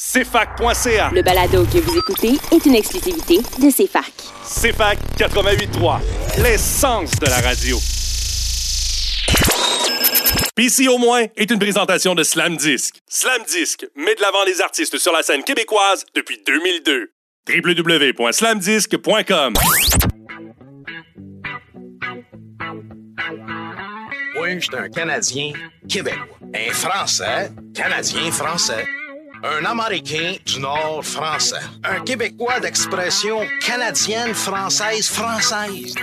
CFAC.ca. Le balado que vous écoutez est une exclusivité de CFAC. CFAC 88.3, l'essence de la radio. PC au moins est une présentation de Slam Disc. Slam Disc met de l'avant les artistes sur la scène québécoise depuis 2002. www.slamdisc.com Moi, je suis un Canadien québécois. Un Français, Canadien français. Un Américain du Nord français. Un Québécois d'expression canadienne, française, française.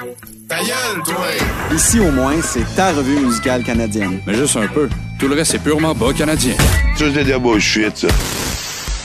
Ta gueule, toi! Ici, au moins, c'est ta revue musicale canadienne. Mais juste un peu. Tout le reste, c'est purement bas canadien. Ça, c'est de la bullshit, ça.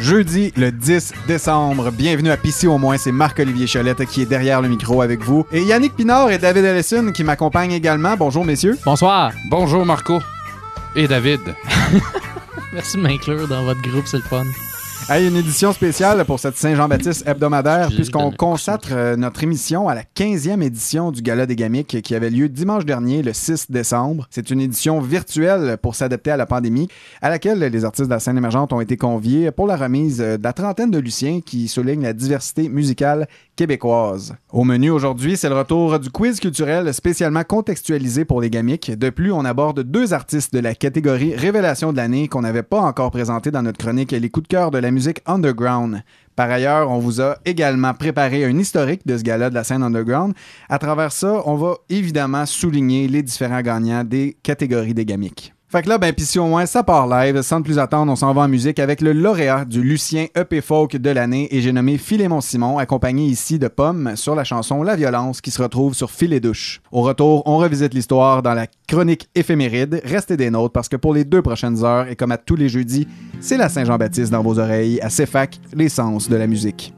Jeudi le 10 décembre. Bienvenue à PC au moins, c'est Marc-Olivier Cholette qui est derrière le micro avec vous. Et Yannick Pinard et David Ellison qui m'accompagnent également. Bonjour messieurs. Bonsoir. Bonjour Marco. Et David. Merci de m'inclure dans votre groupe, c'est le fun. Hey, une édition spéciale pour cette Saint-Jean-Baptiste hebdomadaire puisqu'on consacre euh, notre émission à la 15e édition du Gala des Gamiques qui avait lieu dimanche dernier, le 6 décembre. C'est une édition virtuelle pour s'adapter à la pandémie à laquelle les artistes de la scène émergente ont été conviés pour la remise euh, de la trentaine de Luciens qui souligne la diversité musicale québécoise. Au menu aujourd'hui, c'est le retour du quiz culturel spécialement contextualisé pour les Gamiques. De plus, on aborde deux artistes de la catégorie Révélation de l'année qu'on n'avait pas encore présenté dans notre chronique Les coups de cœur de la musique underground. Par ailleurs, on vous a également préparé un historique de ce gala de la scène underground. À travers ça, on va évidemment souligner les différents gagnants des catégories des Gamiques. Fait que là, ben, pis si au moins ça part live, sans plus attendre, on s'en va en musique avec le lauréat du Lucien EP Folk de l'année et j'ai nommé Philémon Simon, accompagné ici de Pomme sur la chanson La Violence qui se retrouve sur Filet Douche. Au retour, on revisite l'histoire dans la chronique éphéméride. Restez des nôtres parce que pour les deux prochaines heures et comme à tous les jeudis, c'est la Saint-Jean-Baptiste dans vos oreilles à CFAC, l'essence de la musique.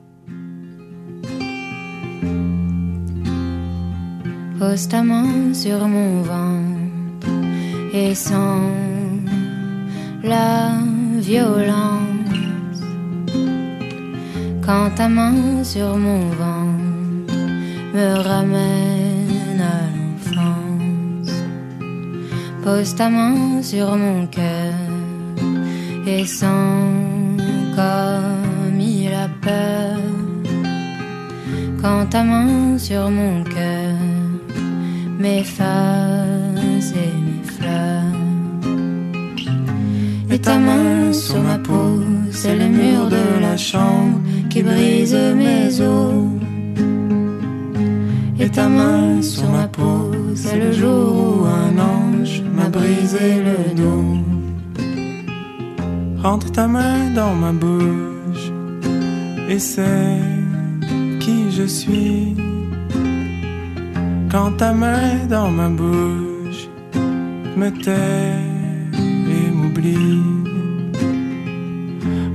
Sur mon ventre et sans la violence. Quand ta main sur mon ventre me ramène à l'enfance. Pose ta main sur mon cœur et sans comme il a peur. Quand ta main sur mon cœur m'efface et. Et ta main sur ma peau, c'est le mur de la chambre qui brise mes os. Et ta main sur ma peau, c'est le jour où un ange m'a brisé le dos. Rentre ta main dans ma bouche et c'est qui je suis. Quand ta main dans ma bouche me tait et m'oublie.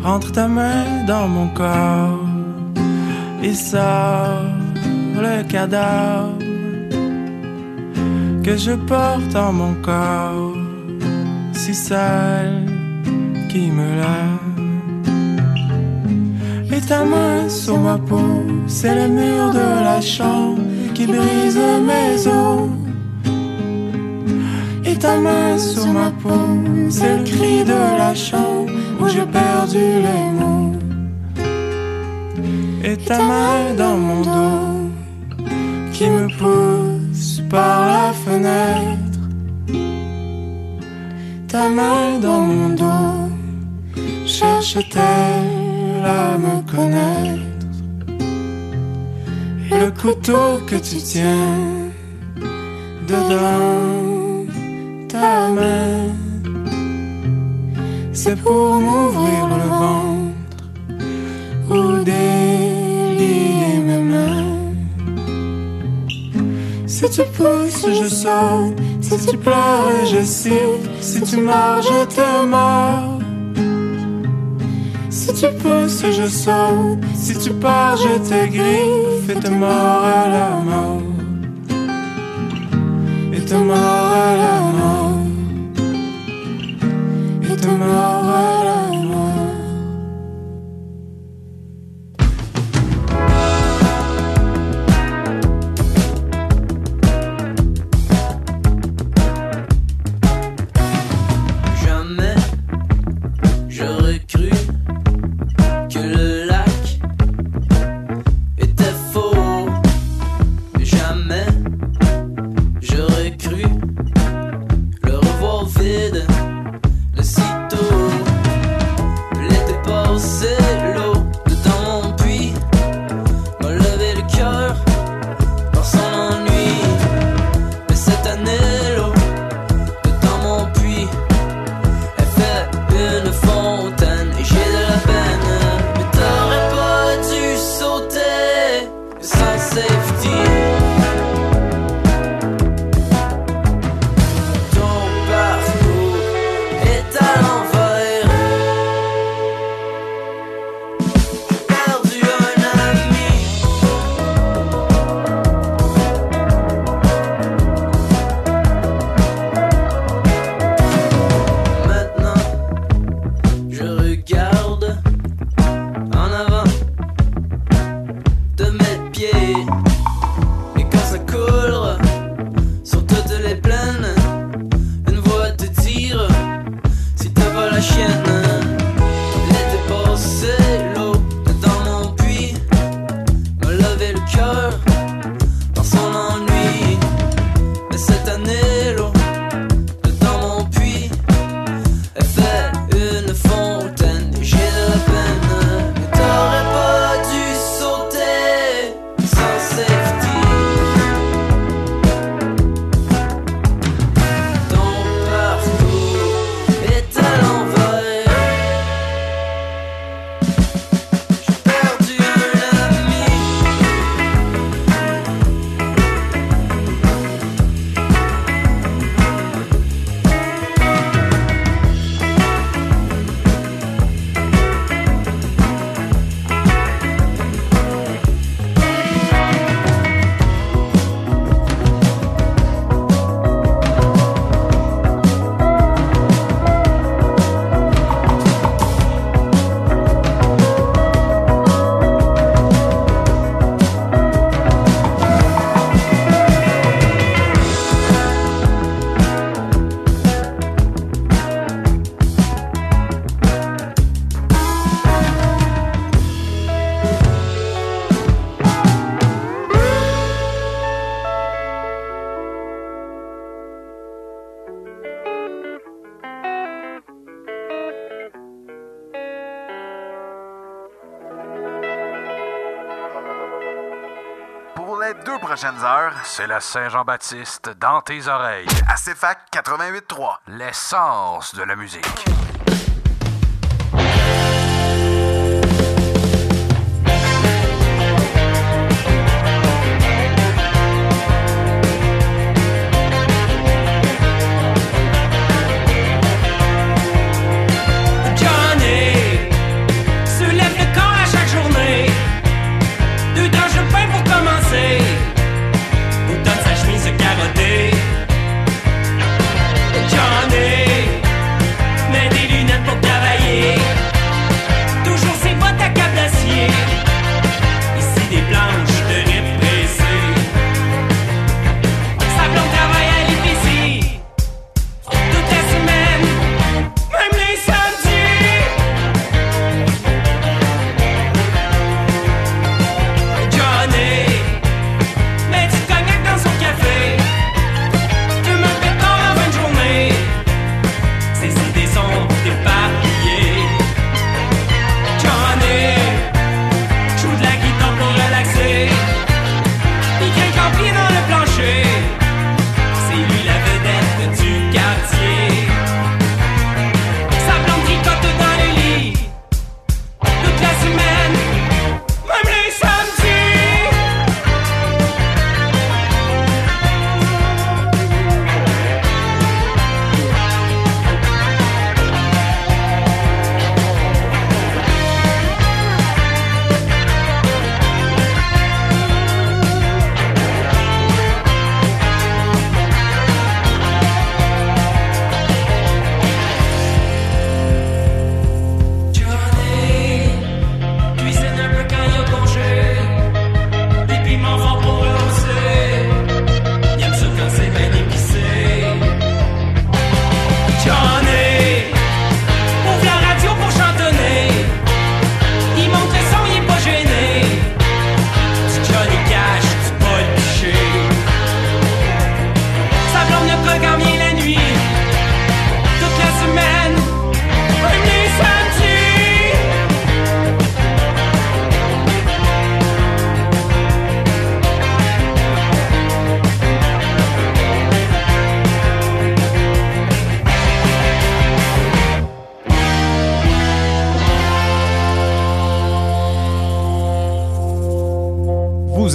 Rentre ta main dans mon corps et sort le cadavre que je porte en mon corps, si sale qui me lave. Et ta main sur ma peau, c'est le mur de la chambre qui brise mes os. Ta main sur ma peau, c'est le cri de la chambre où j'ai perdu les mots. Et ta main dans mon dos qui me pousse par la fenêtre. Ta main dans mon dos cherche-t-elle à me connaître? Le couteau que tu tiens dedans ta main. C'est pour m'ouvrir le ventre ou délier mes mains. Si tu pousses, je saute. Si tu pleures, je siffle. Si tu meurs, je te mords. Si tu pousses, je saute. Si tu pars, je te griffe et te mords à la mort. Et te mords à la mort. tomorrow c'est la Saint-Jean-Baptiste dans tes oreilles. À CFAC 88.3, l'essence de la musique.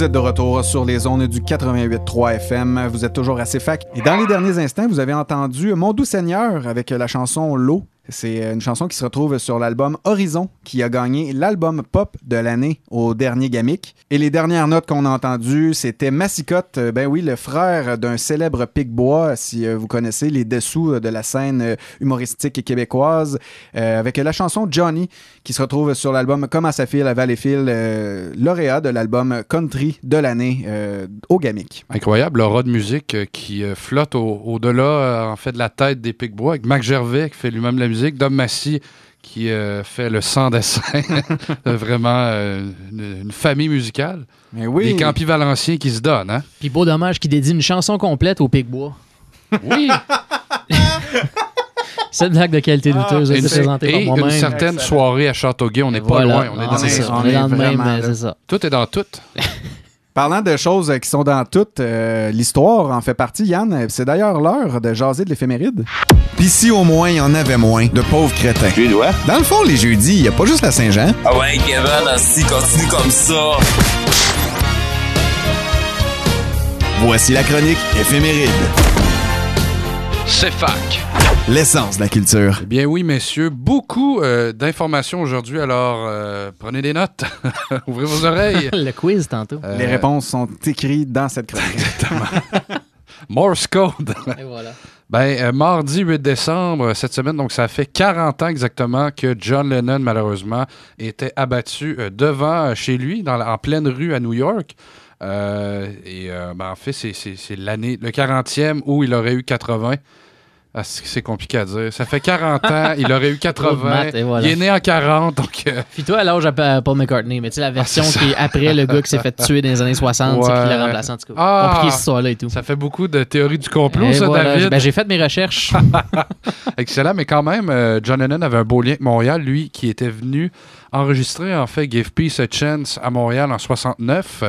Vous êtes de retour sur les zones du 88.3 FM. Vous êtes toujours assez fac. Et dans les derniers instants, vous avez entendu Mon doux Seigneur avec la chanson L'eau. C'est une chanson qui se retrouve sur l'album Horizon, qui a gagné l'album pop de l'année au dernier Gamic. Et les dernières notes qu'on a entendues, c'était Massicotte, euh, ben oui, le frère d'un célèbre pic-bois, si euh, vous connaissez les dessous de la scène euh, humoristique québécoise, euh, avec la chanson Johnny, qui se retrouve sur l'album Comme à sa file à Valleyfield, euh, lauréat de l'album Country de l'année euh, au Gamic. Incroyable, l'aura de musique euh, qui euh, flotte au- au-delà, euh, en fait, de la tête des Picbois, avec Mac Gervais qui fait lui-même la musique, Dom Massy qui euh, fait le sans dessin. Vraiment euh, une, une famille musicale. Mais oui. Des Campi Valenciens qui se donnent, hein? Puis beau dommage qui dédie une chanson complète au Picbois. Oui! Cette blague de qualité douteuse a Et été une, présentée par moi-même. une certaine soirée à Châteauguay, on n'est pas voilà. loin. On est Ah, dans c'est on est dans le même, vraiment, euh, là. c'est ça. Tout est dans tout. Parlant de choses euh, qui sont dans toute euh, l'histoire, en fait partie, Yann. C'est d'ailleurs l'heure de jaser de l'éphéméride. Pis si au moins il y en avait moins de pauvres crétins. Tu dois? Dans le fond, les jeudis, il y a pas juste la Saint-Jean. Ah ouais, Kevin, assis, continue comme ça. Voici la chronique éphéméride. C'est fac. L'essence de la culture. Eh bien oui, messieurs, beaucoup euh, d'informations aujourd'hui, alors euh, prenez des notes, ouvrez vos oreilles. Le quiz tantôt. Euh, Les réponses sont écrites dans cette chronique. Morse code. Et voilà. Ben, euh, mardi 8 décembre, cette semaine, donc ça fait 40 ans exactement que John Lennon, malheureusement, était abattu euh, devant euh, chez lui, dans la- en pleine rue à New York. Euh, et euh, ben, en fait, c'est l'année, le 40e où il aurait eu 80. Ah, c'est compliqué à dire. Ça fait 40 ans, il aurait eu Trop de 80. maths, et voilà. Il est né en 40, donc... euh, Puis toi, à l'âge à Paul McCartney, mais tu sais, la version Ah, c'est qui est après le gars qui s'est fait tuer dans les années 60, c'est qui Ouais. l'a remplacé en tout cas. Ah! Compliqué cette histoire-là et tout. Ça fait beaucoup de théories du complot, Et ça, voilà. David. Ben, j'ai fait mes recherches. Excellent, mais quand même, euh, John Lennon avait un beau lien avec Montréal, lui, qui était venu enregistrer, en fait, Give Peace a Chance à Montréal en 69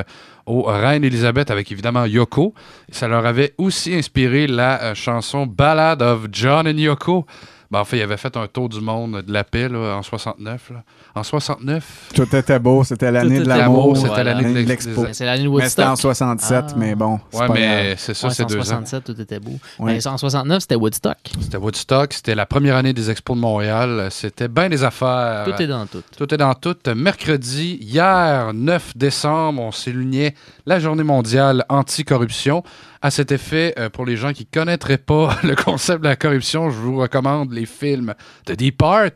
euh, au Reine Elisabeth avec évidemment Yoko. Ça leur avait aussi inspiré la euh, chanson Ballad of John and Yoko. Ben, en fait, il avait fait un tour du monde de la paix en 69. là. En 69, Tout était beau, c'était l'année de l'amour. c'était Voilà. l'année de l'expo. c'est l'année de Mais c'était en Woodstock. 67, Ah. mais bon, c'est Ouais, pas mais grave. c'est ça, Ouais, c'est en deux ans. 67, tout était beau. Ouais. Mais en 69, c'était Woodstock. C'était Woodstock, c'était la première année des expos de Montréal. C'était bien des affaires. Tout est dans tout. Tout est dans tout. Mercredi, hier, 9 décembre, on s'élignait la journée mondiale anticorruption. À cet effet, euh, pour les gens qui ne connaîtraient pas le concept de la corruption, je vous recommande les films The Depart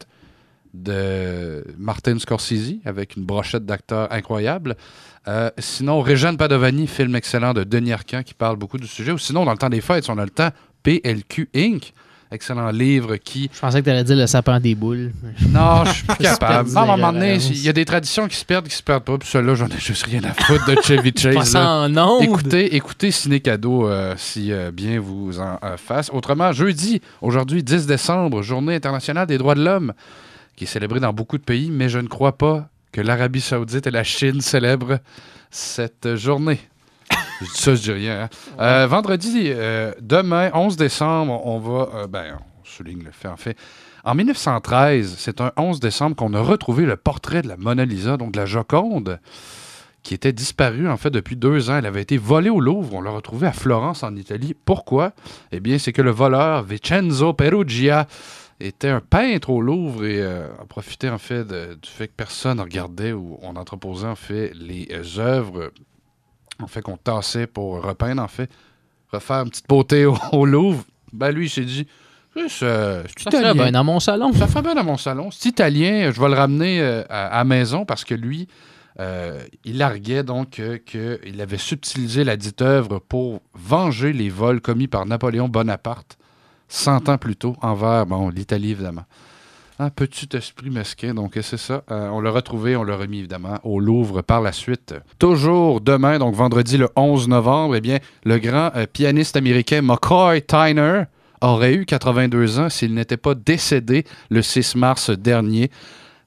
de Martin Scorsese avec une brochette d'acteurs incroyable. Euh, sinon, Régine Padovani, film excellent de Denis Arcand qui parle beaucoup du sujet. Ou sinon, dans le temps des fêtes, on a le temps, PLQ Inc., excellent livre qui Je pensais que tu allais dire le sapin des boules. non, je suis plus capable. Non, à un moment donné, il y a des traditions qui se perdent, qui se perdent pas. Puis celle-là, j'en ai juste rien à foutre de Chevy Chase. Là. en. Écoutez, écoutez Ciné Cadeau euh, si euh, bien vous en euh, fasse. Autrement, jeudi, aujourd'hui, 10 décembre, Journée internationale des droits de l'homme, qui est célébrée dans beaucoup de pays, mais je ne crois pas que l'Arabie Saoudite et la Chine célèbrent cette journée. Ça, je dis rien. hein. Euh, vendredi, euh, demain, 11 décembre, on va. euh, ben, on souligne le fait, en fait. En 1913, c'est un 11 décembre qu'on a retrouvé le portrait de la Mona Lisa, donc de la Joconde, qui était disparue, en fait, depuis deux ans. Elle avait été volée au Louvre. On l'a retrouvée à Florence, en Italie. Pourquoi? Eh bien, c'est que le voleur, Vincenzo Perugia, était un peintre au Louvre et euh, a profité, en fait, de- du fait que personne regardait ou on entreposait, en fait, les euh, œuvres en fait, qu'on tassait pour repeindre, en fait, refaire une petite beauté au, au Louvre. Ben lui, il s'est dit, euh, Ça italien. bien dans mon salon. Ça ferait bien dans mon salon. C'est italien, je vais le ramener euh, à, à la maison parce que lui, euh, il arguait donc euh, qu'il avait subtilisé la dite œuvre pour venger les vols commis par Napoléon Bonaparte 100 ans plus tôt envers, bon, l'Italie évidemment. Un petit esprit mesquin, donc c'est ça. Euh, on l'a retrouvé, on l'a remis évidemment au Louvre par la suite. Toujours demain, donc vendredi le 11 novembre, eh bien, le grand euh, pianiste américain McCoy Tyner aurait eu 82 ans s'il n'était pas décédé le 6 mars dernier.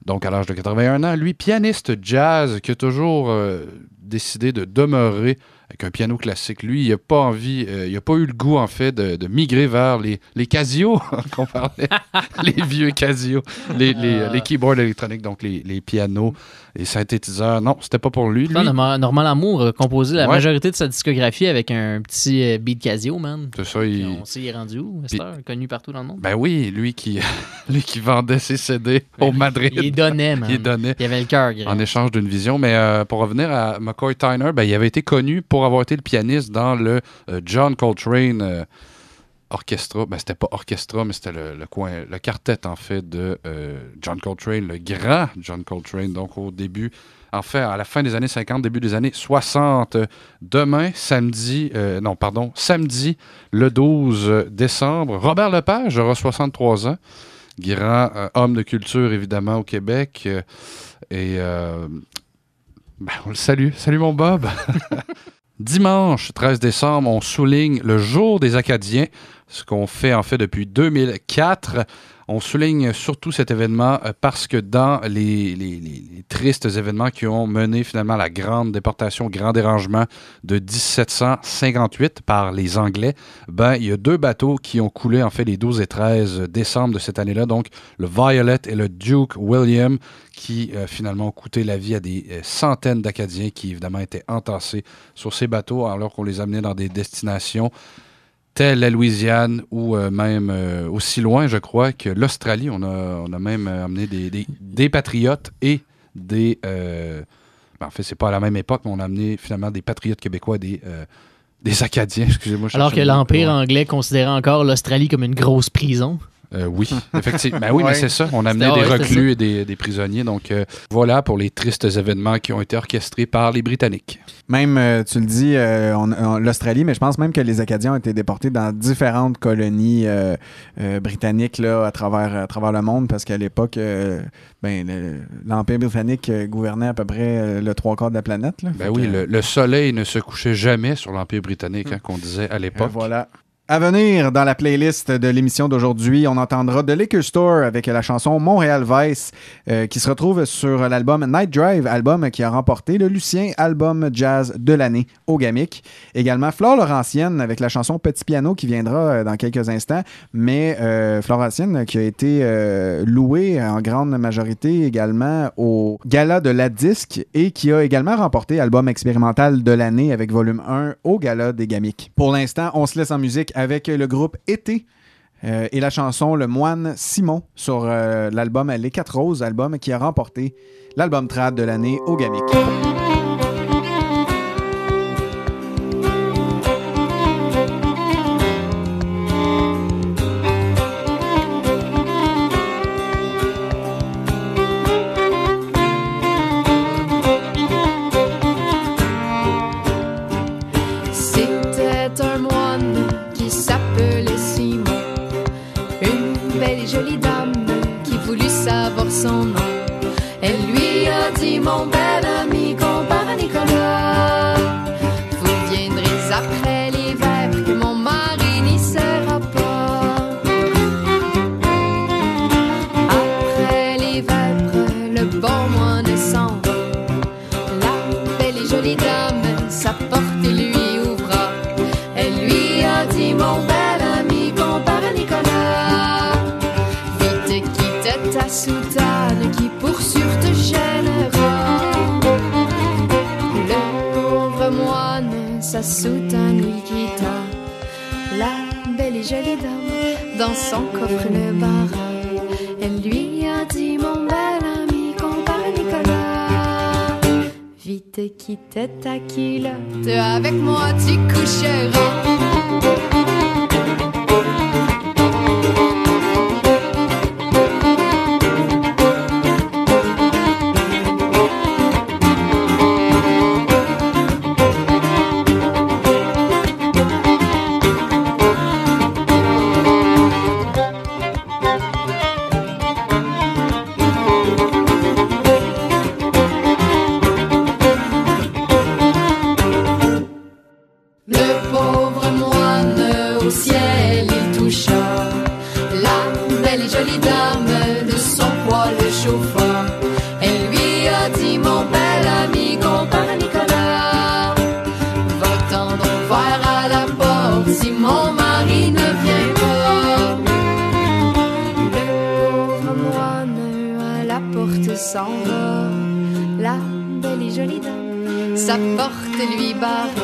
Donc à l'âge de 81 ans, lui, pianiste jazz qui a toujours euh, décidé de demeurer qu'un piano classique. Lui, il n'a pas envie, euh, il n'a pas eu le goût, en fait, de, de migrer vers les, les Casio, qu'on parlait, les vieux Casio, les, les, les keyboards électroniques, donc les, les pianos, les synthétiseurs. Non, c'était pas pour lui. Lui, Normal, Normal Amour a composé la Ouais. majorité de sa discographie avec un petit euh, beat Casio, man. c'est ça, il... On s'y est rendu où, Puis- heure? Connu partout dans le monde? Ben oui, lui qui, lui qui vendait ses CD au Madrid. Il donnait, man. Il donnait. Il avait le cœur en échange d'une vision. Mais euh, pour revenir à McCoy Tyner, ben, il avait été connu pour avoir été le pianiste dans le euh, John Coltrane Orchestra. Ben, c'était pas orchestra, mais c'était le, coin, le quartet, en fait, de euh, John Coltrane, le grand John Coltrane. Donc, au début, en fait, à la fin des années 50, début des années 60. euh, Demain, samedi, euh, non, pardon, samedi, le 12 décembre, Robert Lepage aura 63 ans. Grand euh, homme de culture, évidemment, au Québec. et ben, on le salue. Salut mon Bob. Dimanche 13 décembre, on souligne le jour des Acadiens, ce qu'on fait en fait depuis 2004. On souligne surtout cet événement euh, parce que dans les, tristes événements qui ont mené finalement à la grande déportation, grand dérangement de 1758 par les Anglais, ben, il y a deux bateaux qui ont coulé en fait les 12 et 13 décembre de cette année-là, donc le Violet et le Duke William, qui euh, finalement ont coûté la vie à des euh, centaines d'Acadiens qui évidemment étaient entassés sur ces bateaux alors qu'on les amenait dans des destinations la Louisiane ou euh, même euh, aussi loin, je crois, que l'Australie. On a, on a même euh, amené des, des- des patriotes et des... euh, ben, en fait, c'est pas à la même époque, mais on a amené finalement des patriotes québécois des, des Acadiens, excusez-moi. Alors que l'Empire anglais considérait encore l'Australie comme une grosse prison. Euh, oui, effectivement. Ben oui, Ouais. mais c'est ça. On amenait C'était- des reclus et des, des prisonniers. Donc euh, voilà pour les tristes événements qui ont été orchestrés par les Britanniques. Même, euh, tu le dis, l'Australie, mais je pense même que les Acadiens ont été déportés dans différentes colonies britanniques là, à, travers, à travers le monde parce qu'à l'époque, ben, le- l'Empire britannique gouvernait à peu près le trois quarts de la planète. Là. Ben oui, que, le, le soleil ne se couchait jamais sur l'Empire britannique, hein, qu'on disait à l'époque. voilà. À venir dans la playlist de l'émission d'aujourd'hui, on entendra The Liquor Store avec la chanson Montréal Vice euh, qui se retrouve sur l'album Night Drive, album qui a remporté le Lucien Album Jazz de l'année au Gamic. Également Flore Laurentienne avec la chanson Petit Piano qui viendra euh, dans quelques instants, mais euh, Flore Laurentienne qui a été euh, louée en grande majorité également au Gala de la Disque et qui a également remporté album expérimental de l'année avec volume 1 au Gala des Gamics. Pour l'instant, on se laisse en musique avec le groupe Été. euh, et la chanson Le Moine Simon sur euh, l'album Les Quatre Roses, album qui a remporté l'album trad de l'année au Gamic. A sa soutane. La belle et jolie dame, dans son coffre le barra. Elle lui a dit, mon bel ami, compare Nicolas. Vite quitte ta culotte, avec moi tu coucheras. La porte lui barre.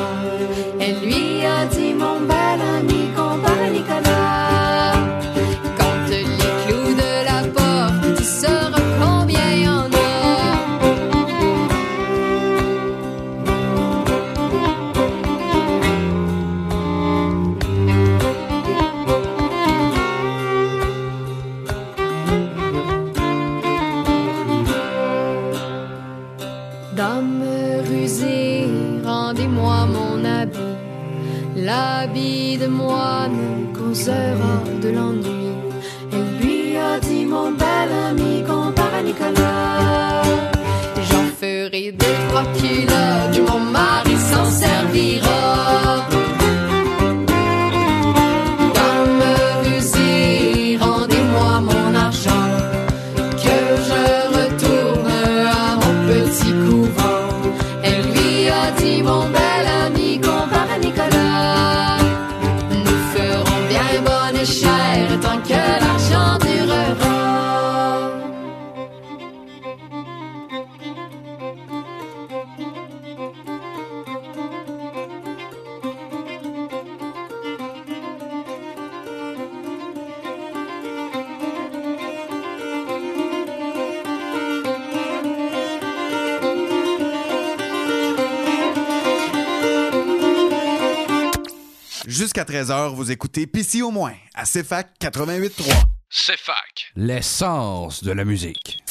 ici au moins, à CFAC 88.3. CFAC, l'essence de la musique.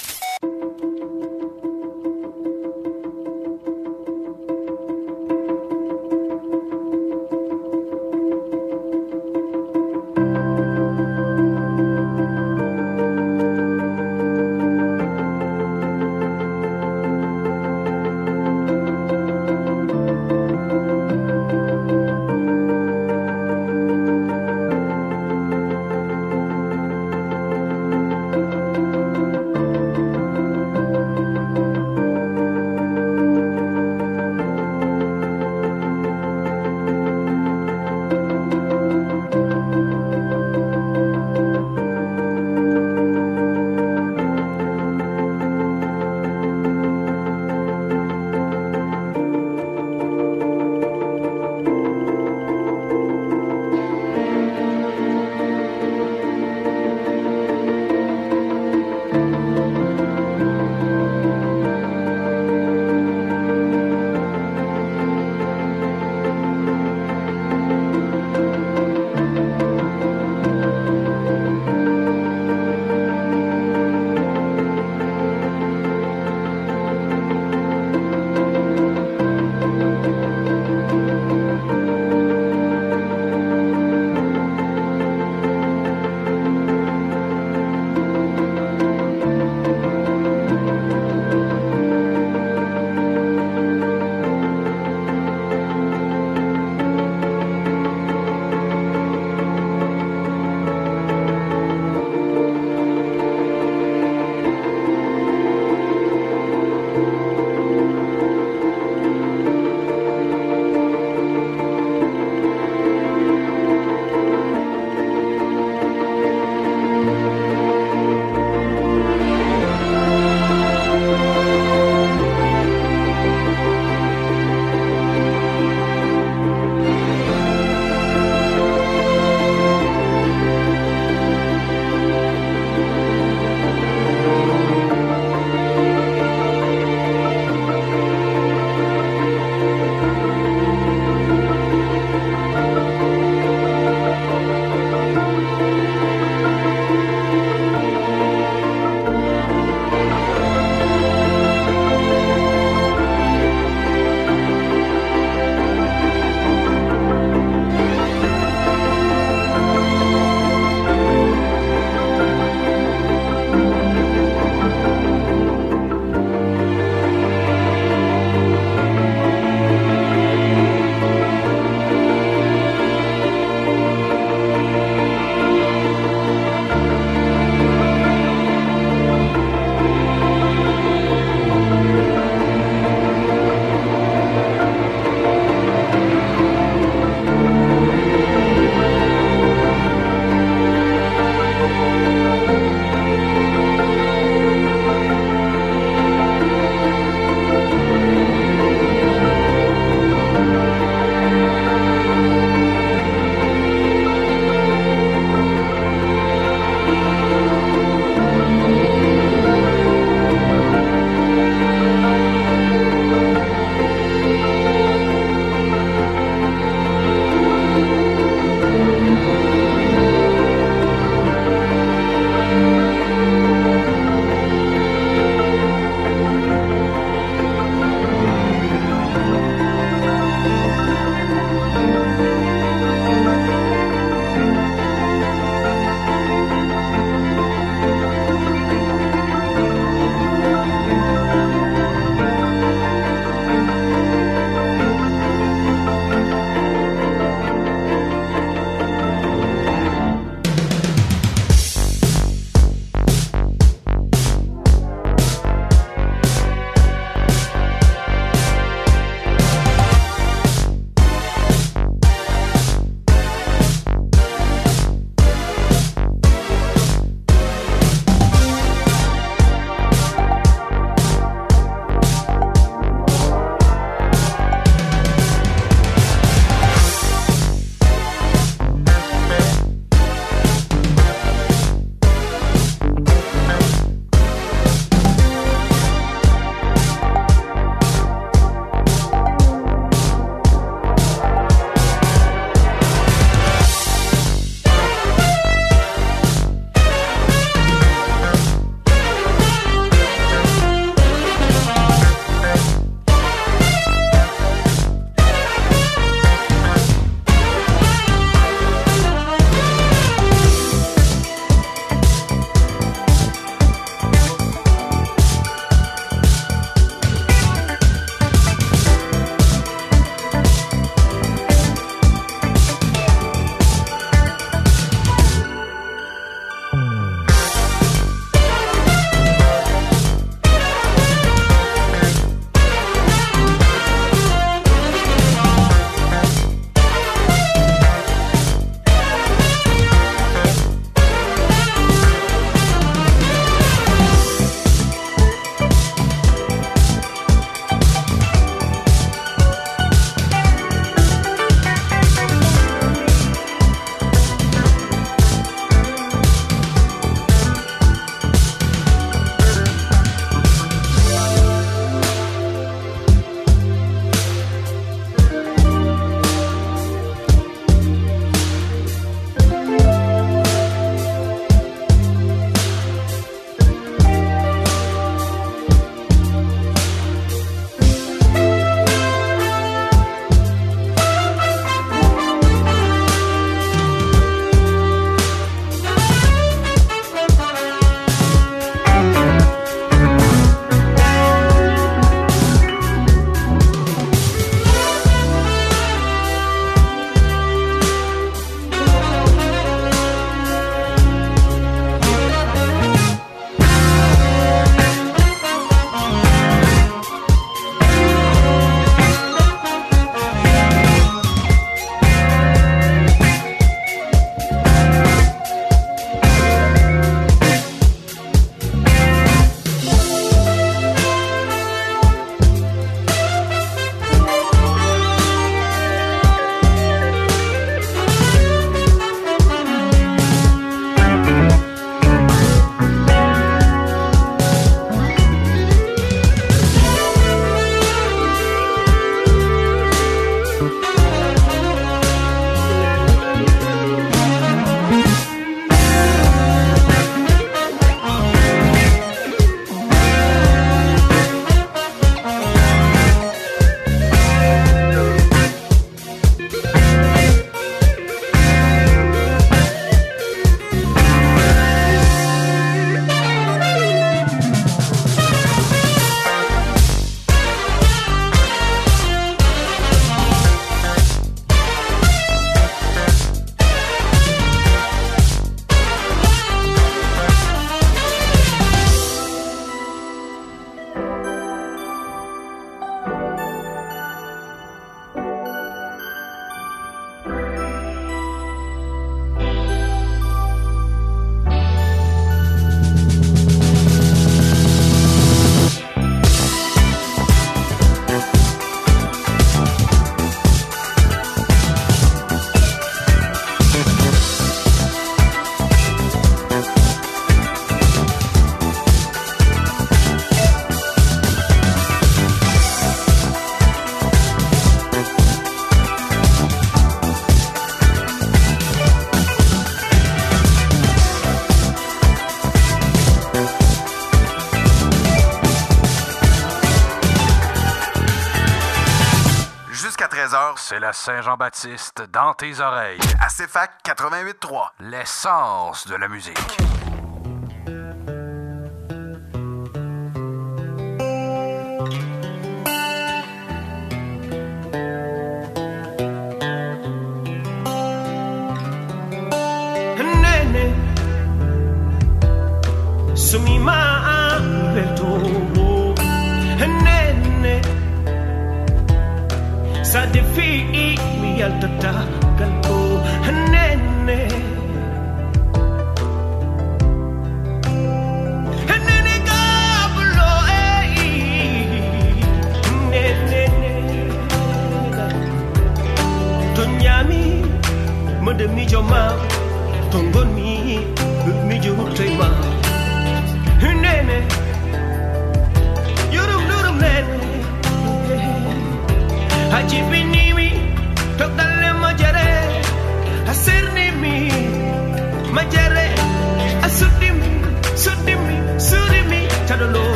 C'est la Saint-Jean-Baptiste dans tes oreilles. À CFAC 88.3. L'essence de la musique.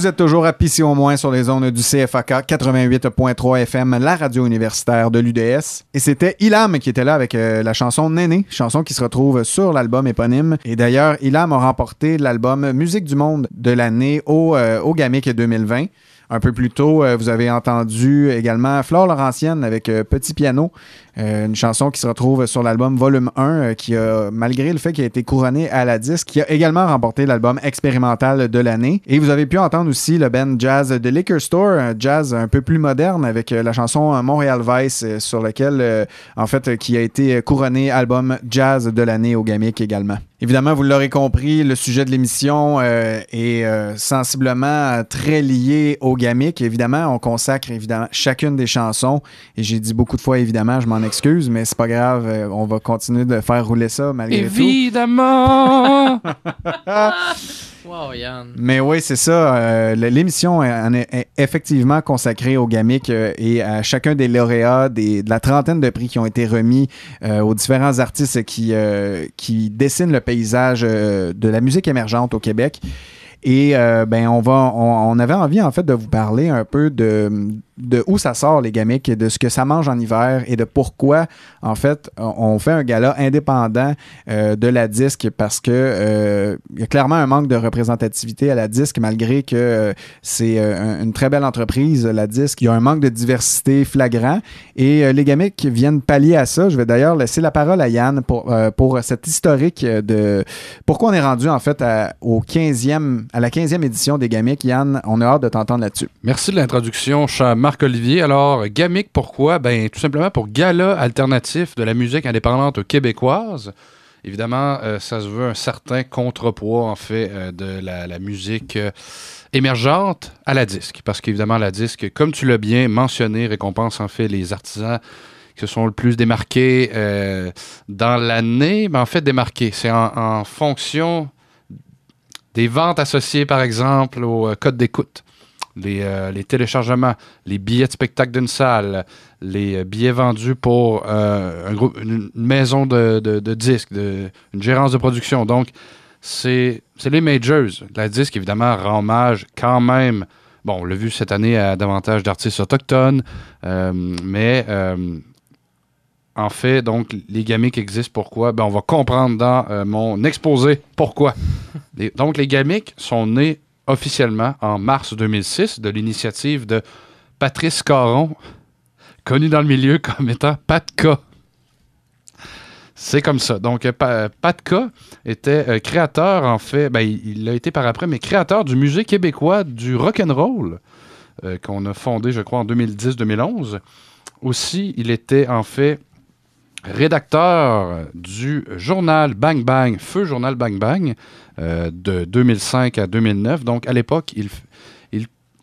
Vous êtes toujours à Pissy au moins sur les zones du CFAK 88.3 FM, la radio universitaire de l'UDS. Et c'était Ilam qui était là avec euh, la chanson Néné, chanson qui se retrouve sur l'album éponyme. Et d'ailleurs, Ilam a remporté l'album Musique du monde de l'année au, euh, au GAMIC 2020. Un peu plus tôt, euh, vous avez entendu également Flore Laurentienne avec euh, Petit Piano, euh, une chanson qui se retrouve sur l'album Volume 1, euh, qui a, malgré le fait qu'il a été couronné à la disque, qui a également remporté l'album expérimental de l'année. Et vous avez pu entendre aussi le band jazz de Liquor Store, un jazz un peu plus moderne avec euh, la chanson Montréal Vice, sur lequel, en fait, qui a été couronné album jazz de l'année au GAMIC également. Évidemment, vous l'aurez compris, le sujet de l'émission est sensiblement très lié au gamic. Évidemment, on consacre évidemment chacune des chansons. Et j'ai dit beaucoup de fois, évidemment, je m'en excuse, mais c'est pas grave. euh, on va continuer de faire rouler ça malgré Évidemment! Wow, Yann. Mais oui, c'est ça. euh, L'émission est, en est- est effectivement consacrée au GAMIC euh, et à chacun des lauréats des, de la trentaine de prix qui ont été remis euh, aux différents artistes qui, euh, qui dessinent le paysage euh, de la musique émergente au Québec. Et euh, ben on va on, on avait envie en fait de vous parler un peu de, de où ça sort les gamiques et de ce que ça mange en hiver et de pourquoi en fait on fait un gala indépendant euh, de la disque parce que euh, il y a clairement un manque de représentativité à la disque malgré que euh, c'est un- une très belle entreprise la disque. Il y a un manque de diversité flagrant et les gamiques viennent pallier à ça. Je vais d'ailleurs laisser la parole à Yann pour pour cet historique de pourquoi on est rendu en fait à, au 15e à la 15e édition des gamiques Yann on a hâte de t'entendre là-dessus. Merci de l'introduction, cher Marc-Olivier. Alors, GAMIC, pourquoi? Ben, tout simplement pour Gala alternatif de la musique indépendante québécoise. Évidemment, euh, ça se veut un certain contrepoids, en fait, euh, de la, musique euh, émergente à la disque. Parce qu'évidemment, la disque, comme tu l'as bien mentionné, récompense, en fait, les artisans qui se sont le plus démarqués dans l'année. Mais en fait, démarqués, c'est en, fonction des ventes associées, par exemple, au code d'écoute, les, euh, les téléchargements, les billets de spectacle d'une salle, les euh, billets vendus pour euh, un groupe, une, une maison de, de- de disques, de- une gérance de production. Donc, c'est les majors. La disque, évidemment, rend hommage quand même. Bon, on l'a vu cette année à davantage d'artistes autochtones, euh, mais en fait, donc, les gamiques existent pourquoi? Ben, on va comprendre dans euh, mon exposé pourquoi. Les- donc, les gamiques sont nés officiellement en mars 2006 de l'initiative de Patrice Caron, connu dans le milieu comme étant Patka. C'est comme ça. Donc, euh, Pa- Patka était euh, créateur, en fait, ben, il il l'a été par après, mais créateur du Musée québécois du rock'n'roll, euh, qu'on a fondé, je crois, en 2010-2011. Aussi, il était, en fait, rédacteur du journal Bang Bang, Feu Journal Bang Bang, euh, de 2005 à 2009. Donc, à l'époque, il,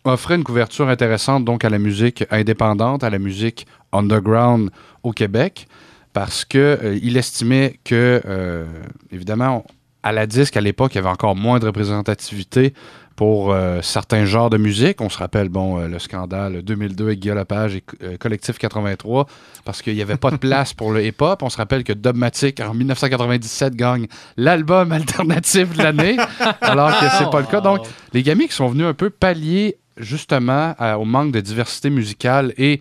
offrait une couverture intéressante donc à la musique indépendante, à la musique underground au Québec, parce que euh, estimait que, euh, évidemment, à la disque, à l'époque, il y avait encore moins de représentativité pour euh, certains genres de musique. On se rappelle, bon, euh, le scandale 2002 avec Guillaume Lepage et euh, Collectif 83, parce qu'il n'y avait pas de place pour le hip-hop. On se rappelle que Dogmatic, en 1997, gagne l'album alternatif de l'année, alors que c'est pas le cas. Donc, les gamiques sont venus un peu pallier justement à- au manque de diversité musicale et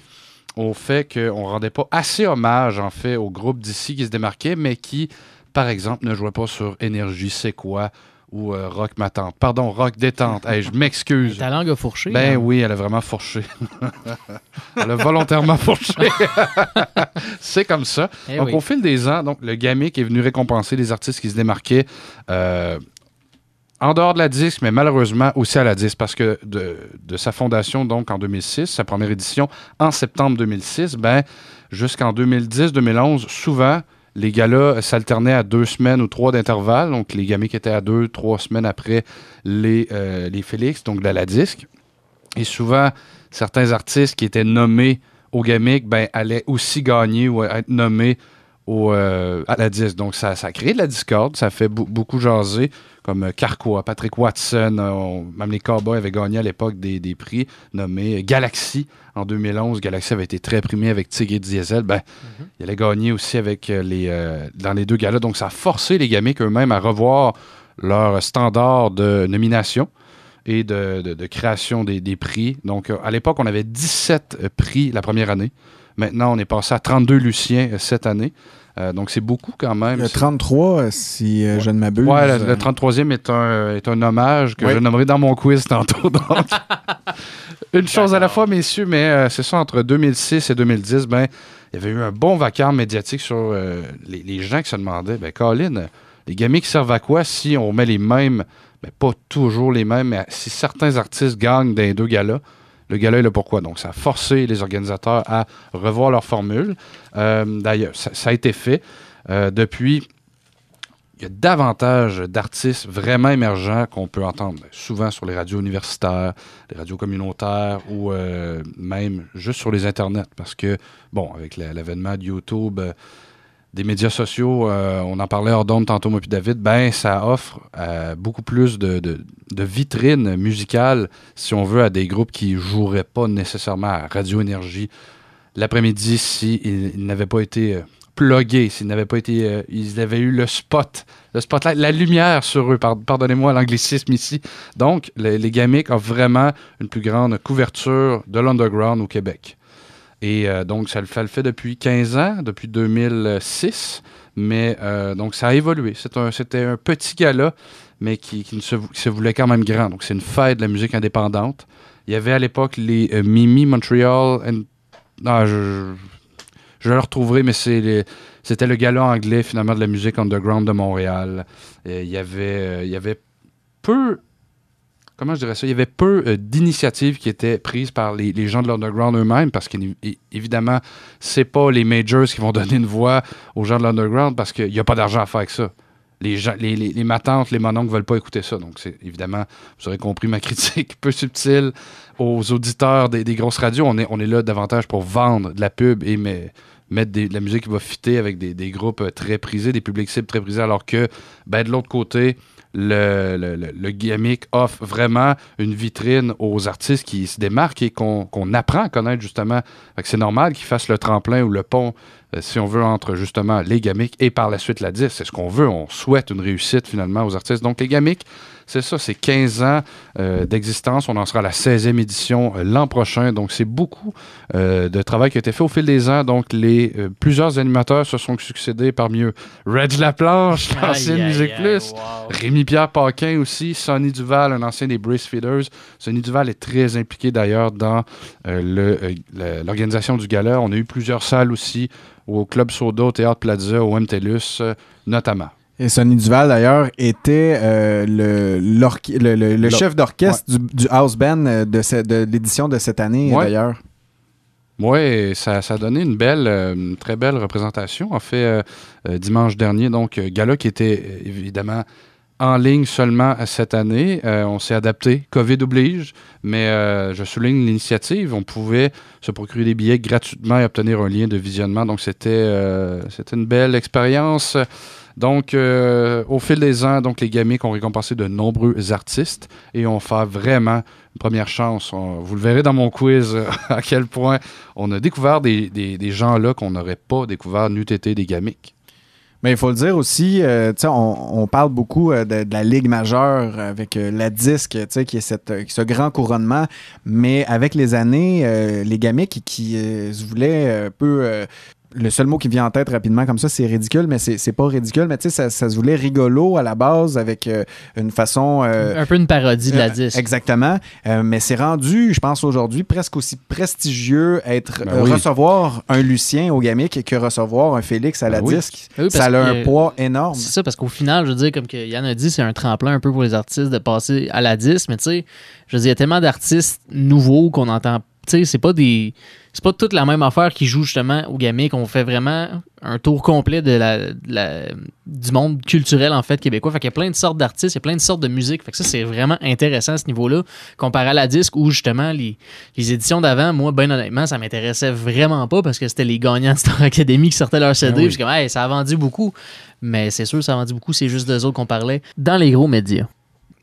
au fait qu'on ne rendait pas assez hommage, en fait, aux groupes d'ici qui se démarquaient, mais qui, par exemple, ne jouaient pas sur Énergie, c'est quoi ou euh, Rock ma tante. Pardon, Rock détente. Hey, je m'excuse. Ta langue a fourché. Ben hein? oui, elle a vraiment fourché. elle a volontairement fourché. c'est comme ça. Eh donc, oui. au fil des ans, donc, le GAMIC est venu récompenser des artistes qui se démarquaient euh, en dehors de la disque, mais malheureusement aussi à la disque, parce que de, de sa fondation, donc en 2006, sa première édition, en septembre 2006, ben, jusqu'en 2010-2011, souvent, les galas s'alternaient à deux semaines ou trois d'intervalle. Donc, les gamiques étaient à deux, trois semaines après les, euh, Félix, donc de la disque. Et souvent, certains artistes qui étaient nommés au gamique ben, allaient aussi gagner ou être nommés au, euh, à la disque. Donc, ça, ça a créé de la discorde, ça fait beaucoup jaser, comme euh, Carquois, Patrick Watson, euh, on- même les Cowboys avaient gagné à l'époque des, des prix nommés Galaxy en 2011. Galaxy avait été très primé avec Tigre et Diesel. Ben, Il allait gagner aussi avec euh, les, euh, dans les deux galas. Donc, ça a forcé les gamiques eux-mêmes à revoir leur standard de nomination et de, de- de création des, des prix. Donc, euh, à l'époque, on avait 17 euh, prix la première année. Maintenant, on est passé à 32 Luciens euh, cette année. Euh, donc, c'est beaucoup quand même. Le C'est- 33, euh, si euh, je ne m'abuse. Ouais, le, Euh, le 33e est un, est un hommage que Oui. je nommerai dans mon quiz tantôt. Donc, une chose à la fois, messieurs, mais c'est ça, entre 2006 et 2010, ben, il y avait eu un bon vacarme médiatique sur les, les gens qui se demandaient, ben, Colin, les gamiques servent à quoi si on met les mêmes, ben, pas toujours les mêmes, mais si certains artistes gagnent dans les deux galas, le gala est là pourquoi? Donc, ça a forcé les organisateurs à revoir leur formule. Euh, D'ailleurs, ça, a été fait. Euh, depuis il y a davantage d'artistes vraiment émergents qu'on peut entendre ben, souvent sur les radios universitaires, les radios communautaires ou euh, même juste sur les internets. Parce que, bon, avec la- l'avènement de YouTube, des médias sociaux, euh, on en parlait hors d'onde tantôt, moi puis David, ben ça offre euh, beaucoup plus de, vitrines musicales, si on veut, à des groupes qui joueraient pas nécessairement à Radio Énergie l'après-midi s'ils ils n'avaient pas été euh, plugués, s'ils n'avaient pas été. ils avaient eu le spot, le spotlight, la lumière sur eux. Par- Pardonnez-moi l'anglicisme ici. Donc, les, les Gamics offrent vraiment une plus grande couverture de l'underground au Québec. Et euh, donc, ça le, fait, depuis 15 ans, depuis 2006. Mais euh, donc, ça a évolué. C'était un, petit gala, mais qui, ne se, voulait quand même grand. Donc, c'est une fête de la musique indépendante. Il y avait à l'époque les euh, Mimi Montreal. and- non, je, je, le retrouverai, mais c'était le gala anglais finalement de la musique underground de Montréal. Il y avait, il y avait peu comment je dirais ça, il y avait peu euh, d'initiatives qui étaient prises par les, gens de l'underground eux-mêmes, parce qu'évidemment, c'est pas les majors qui vont donner une voix aux gens de l'underground, parce qu'il n'y a pas d'argent à faire avec ça. Les, les, matantes, les mononcles ne veulent pas écouter ça. Donc, c'est évidemment, vous aurez compris ma critique peu subtile aux auditeurs des, grosses radios. On est, là davantage pour vendre de la pub et mettre de la musique qui va fitter avec des, des groupes euh, très prisés, des publics cibles très prisés, alors que ben, de l'autre côté, le, le, le- gimmick offre vraiment une vitrine aux artistes qui se démarquent et qu'on apprend à connaître justement. C'est normal qu'ils fassent le tremplin ou le pont, euh, si on veut, entre justement les gamiques et par la suite la disque. C'est ce qu'on veut. On souhaite une réussite finalement aux artistes. Donc les gamiques, c'est ça, c'est 15 ans euh, d'existence. On en sera à la 16e édition euh, l'an prochain. Donc, c'est beaucoup euh, de travail qui a été fait au fil des ans. Donc, les plusieurs animateurs se sont succédés parmi eux. Reg Laplanche, aïe, Musique aïe, Plus. Rémi-Pierre Paquin aussi. Sonny Duval, un ancien des Brace Feeders. Sonny Duval est très impliqué d'ailleurs dans l'organisation du gala. On a eu plusieurs salles aussi au Club Soda, au Théâtre Plaza, au MTLUS, notamment. Et Sonny Duval, d'ailleurs, était euh, le, l'orche- le, le- le L'or- chef d'orchestre du, du house band euh, de, ce- de l'édition de cette année, Ouais. d'ailleurs. Oui, ça, ça a donné une belle, euh, une très belle représentation. En fait, euh, dimanche dernier, donc, gala qui était évidemment en ligne seulement cette année. Euh, on s'est adapté, COVID oblige, mais euh, je souligne l'initiative. On pouvait se procurer des billets gratuitement et obtenir un lien de visionnement. Donc, c'était euh, c'était une belle expérience. Donc, euh, au fil des ans, donc, les gamiques ont récompensé de nombreux artistes et ont fait vraiment une première chance. Vous le verrez dans mon quiz euh, à quel point on a découvert des, des- des gens là qu'on n'aurait pas découvert n'eût été des gamiques. Mais il faut le dire aussi, euh, on, on parle beaucoup euh, de, la Ligue majeure avec la disque, qui est ce grand couronnement. Mais avec les années, les gamiques qui, qui, se voulaient un peu. Le seul mot qui vient en tête rapidement comme ça, c'est ridicule, mais c'est pas ridicule, mais tu sais, ça, ça se voulait rigolo à la base avec euh, une façon. euh, Un peu une parodie de la euh, disque. Exactement. Euh, mais c'est rendu, je pense aujourd'hui, presque aussi prestigieux être Ben oui. recevoir un Lucien au Gamic que recevoir un Félix à la Ben oui. disque. Ben oui, ça a un poids énorme. C'est ça, parce qu'au final, je veux dire, comme que Yann a dit, c'est un tremplin un peu pour les artistes de passer à la disque, mais tu sais, je veux dire, il y a tellement d'artistes nouveaux qu'on entend. Tu sais, c'est pas des. C'est pas toute la même affaire qui joue justement au gamic. On fait vraiment un tour complet de la, de la- du monde culturel, en fait, québécois. Fait qu'il y a plein de sortes d'artistes, il y a plein de sortes de musique. Fait que ça, c'est vraiment intéressant à ce niveau-là, comparé à la disque où justement les, les éditions d'avant, moi, ben honnêtement, ça m'intéressait vraiment pas parce que c'était les gagnants de Star Academy qui sortaient leur CD. Ben oui. Puis comme, hey, ça a vendu beaucoup. Mais c'est sûr, ça a vendu beaucoup, c'est juste d'eux autres qu'on parlait dans les gros médias.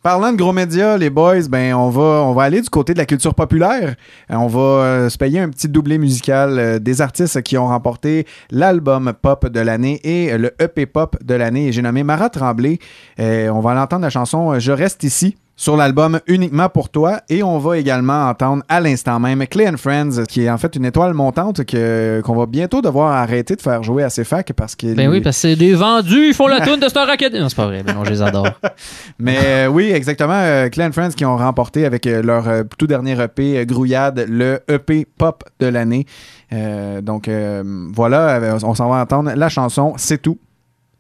Parlant de gros médias, les boys, ben on va, on va aller du côté de la culture populaire. Euh, On va euh, se payer un petit doublé musical euh, des artistes qui ont remporté l'album pop de l'année et le EP pop de l'année. J'ai nommé Marat Tremblay. On va l'entendre la chanson Je reste ici sur l'album Uniquement pour toi. Et on va également entendre à l'instant même Clay and Friends, qui est en fait une étoile montante que, qu'on va bientôt devoir arrêter de faire jouer à ses facs parce que Ben oui, parce que c'est des vendus, ils font la toune de Star Academy. Non, c'est pas vrai, ben non, je les adore. Mais euh, oui, exactement. Euh, Clay and Friends qui ont remporté avec euh, leur euh, tout dernier EP, euh, Grouillade, le EP pop de l'année. Euh, donc euh, voilà, euh, on s'en va entendre la chanson C'est tout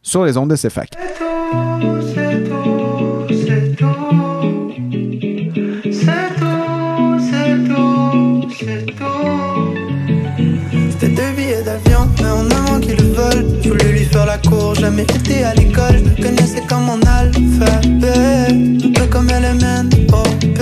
sur les ondes de CFAC. C'est tout, jamais été à l'école, je connaissais comme mon alphabet. Un peu comme Element, OP.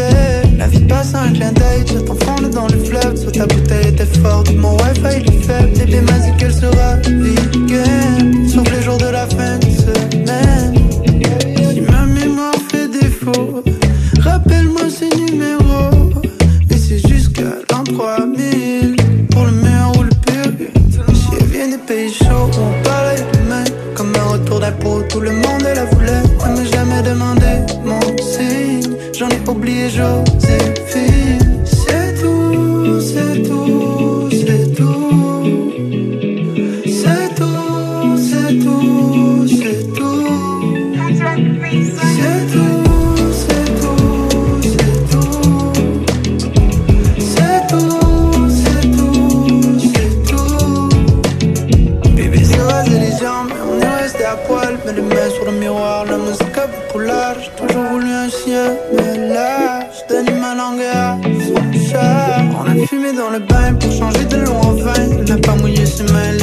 La vie passe un clin d'œil, j'attends fondre dans le fleuve. Soit ta bouteille était forte, mon wifi il est faible. Bébé m'a dit qu'elle sera vegan, sauf les jours de la fin de semaine. Si ma mémoire fait défaut. beijo. Fumée dans le bain pour changer de long en vain. La pas mouillé, c'est mal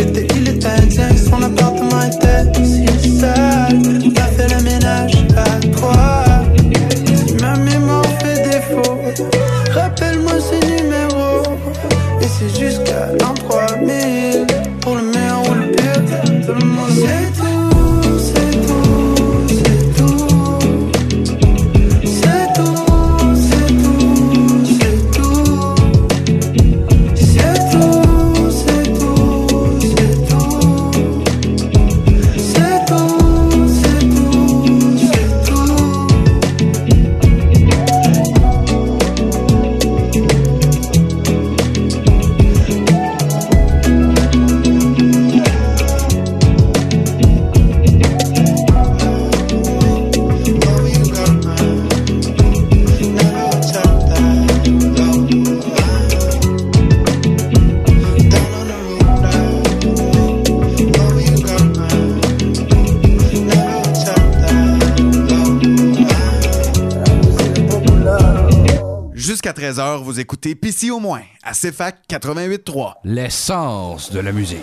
écoutez PC au moins à CFAC 88.3. L'essence de la musique.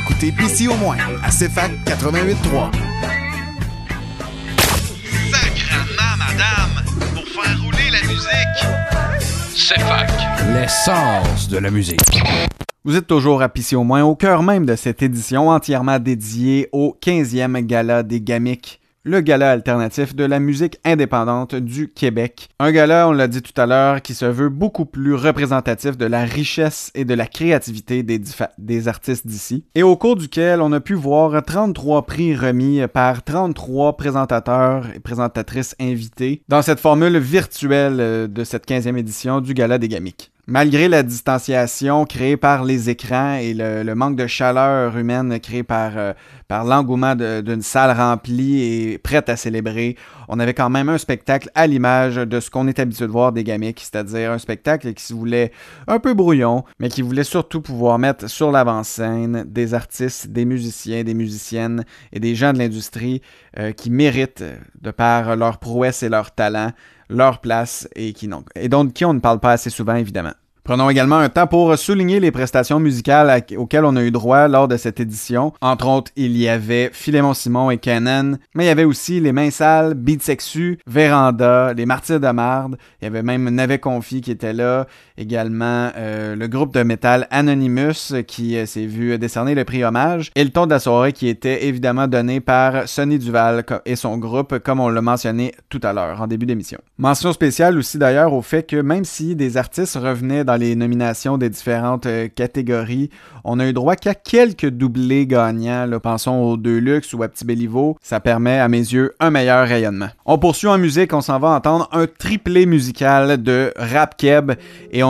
Écoutez PC au moins à CFAC 88.3. Sacrement, madame, pour faire rouler la musique. C'est fac. L'essence de la musique. Vous êtes toujours à Pissy au moins au cœur même de cette édition entièrement dédiée au 15e Gala des Gamiques, le gala alternatif de la musique indépendante du Québec. Un gala, on l'a dit tout à l'heure, qui se veut beaucoup plus représentatif de la richesse et de la créativité des, artistes d'ici, et au cours duquel on a pu voir 33 prix remis par 33 présentateurs et présentatrices invités dans cette formule virtuelle euh, de cette 15e édition du Gala des Gamiques. Malgré la distanciation créée par les écrans et le, manque de chaleur humaine créé par, euh, l'engouement d'une salle remplie et prête à célébrer, on avait quand même un spectacle à l'image de ce qu'on est habitué de voir des gamiques, c'est-à-dire un spectacle qui se voulait un peu brouillon, mais qui voulait surtout pouvoir mettre sur l'avant-scène des artistes, des musiciens, des musiciennes et des gens de l'industrie euh, qui méritent, de par leur prouesse et leur talent, leur place et qui n'ont et dont qui on ne parle pas assez souvent évidemment. Prenons également un temps pour souligner les prestations musicales auxquelles on a eu droit lors de cette édition. Entre autres, il y avait Philémon Simon et Canon, mais il y avait aussi Les Mains Sales, Beat Sexu, Véranda, Les Martyrs de Marde, il y avait même Navet Confi qui était là, également euh, le groupe de métal Anonymous euh, qui euh, s'est vu décerner le prix hommage, et le ton de la soirée qui était évidemment donné par Sonny Duval et son groupe, comme on l'a mentionné tout à l'heure en début d'émission. Mention spéciale aussi d'ailleurs au fait que même si des artistes revenaient dans les nominations des différentes catégories, on a eu droit qu'à quelques doublés gagnants. pensons aux Deluxe ou à Petit Béliveau. Ça permet à mes yeux un meilleur rayonnement. On poursuit en musique, on s'en va entendre un triplé musical de Rap Keb et on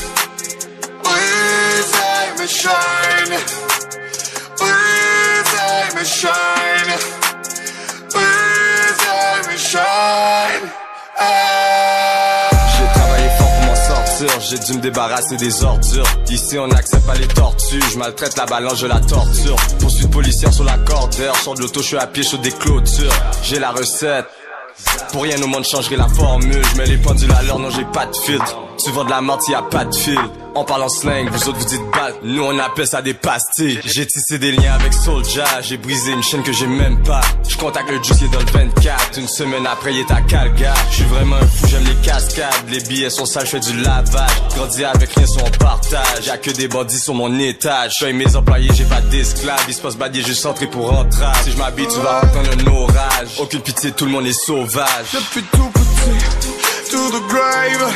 J'ai travaillé fort pour m'en sortir, j'ai dû me débarrasser des ordures. Ici on n'accepte pas les tortues, je maltraite la balance, je la torture. Poursuite policière sur la cordeur, sors de l'auto, je suis à pied sur des clôtures. J'ai la recette. Pour rien au monde changerai la formule, je mets les pendules à l'heure, non j'ai pas de filtre. Vends de la menthe, y a pas de fil. En slang, vous autres vous dites balle, nous on appelle ça des pastilles. J'ai tissé des liens avec Soulja, j'ai brisé une chaîne que j'ai même pas. Je contacte le est dans le 24, une semaine après il est à Calgary. Je suis vraiment un fou, j'aime les cascades, les billets sont sales, je fais du lavage. Grandi avec rien sur on partage, y'a que des bandits sur mon étage. Je mes employés, j'ai pas d'esclaves, il se passe badier, juste entrer pour entrer. Si je m'habille, tu vas entendre un orage. Aucune pitié, tout le monde est Depuis tout petit, to the grave.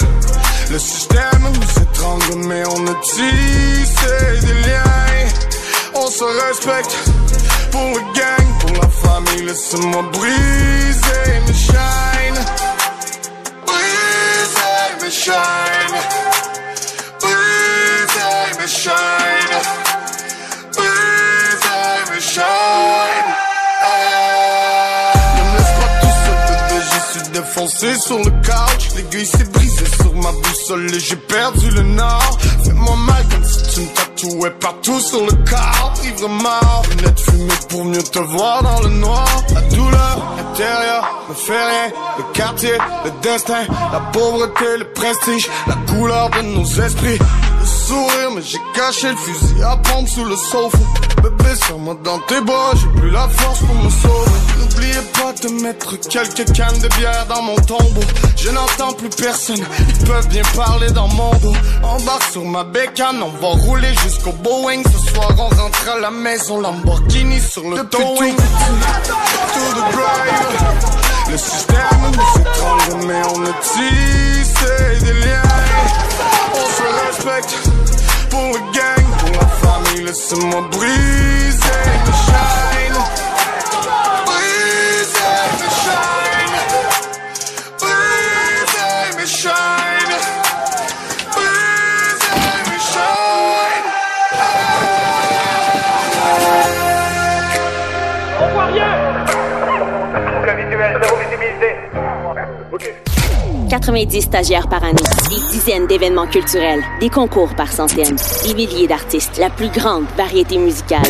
Le système nous étrangle, mais on a tissé des liens. On se respecte pour le gang, pour la famille. Laisse-moi briser mes chaînes. Briser mes chaînes. Briser mes chaînes. Briser mes chaînes. Défoncé sur le couch. L'aiguille s'est brisée sur ma boussole et j'ai perdu le nord. Fais-moi mal comme si tu me tatouais partout sur le corps. Ivre mort, lunettes fumées pour mieux te voir dans le noir. La douleur intérieure me fait rien. Le quartier, le destin, la pauvreté, le prestige, la couleur de nos esprits. Le sourire, mais j'ai caché le fusil à pompe sous le sofa. Bébé, sur moi dans tes bras, j'ai plus la force pour me sauver. N'oubliez pas de mettre quelques cannes de bière dans mon tombeau. Je n'entends plus personne, ils peuvent bien parler dans mon dos. Embarque sur ma bécane, on va rouler jusqu'au Boeing. Ce soir, on rentre à la maison, Lamborghini sur le towing. To the drive. Le système nous étrangle, mais on a tissé des liens. On se respecte pour le gang, pour la famille. Laisse-moi briser chaînes. 90 stagiaires par année, des dizaines d'événements culturels, des concours par centaines, des milliers d'artistes, la plus grande variété musicale.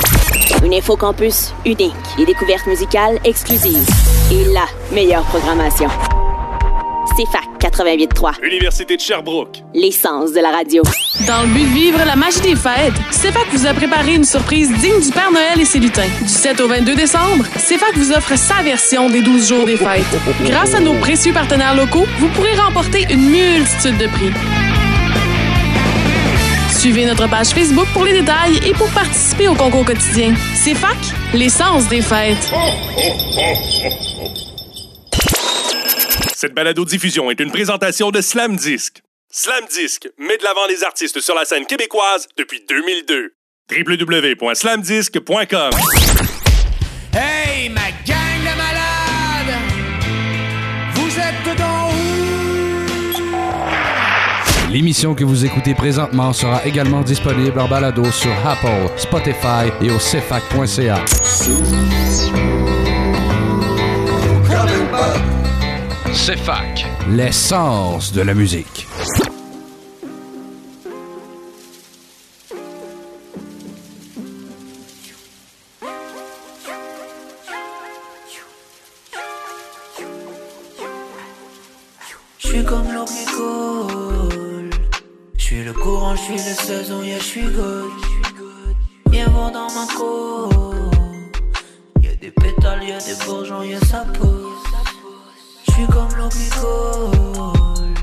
Une info campus unique, des découvertes musicales exclusives et la meilleure programmation. CFAC 88.3, Université de Sherbrooke. l'essence de la radio. Dans le but de vivre la magie des fêtes, CEFAC vous a préparé une surprise digne du Père Noël et ses lutins. Du 7 au 22 décembre, CEFAC vous offre sa version des 12 jours des fêtes. Grâce à nos précieux partenaires locaux, vous pourrez remporter une multitude de prix. Suivez notre page Facebook pour les détails et pour participer au concours quotidien. CEFAC, l'essence des fêtes. Cette balado-diffusion est une présentation de Slam Disc. Slam Disc met de l'avant les artistes sur la scène québécoise depuis 2002. www.slamdisc.com Hey, ma gang de malades! Vous êtes dans L'émission que vous écoutez présentement sera également disponible en balado sur Apple, Spotify et au cefac.ca. CEFAC, l'essence de la musique. Je suis comme coule. Je suis le courant, je suis le saison, yeah, je suis good. Viens voir dans ma cour. Y'a des pétales, y'a des bourgeons, y'a ça pousse. Je suis comme coule.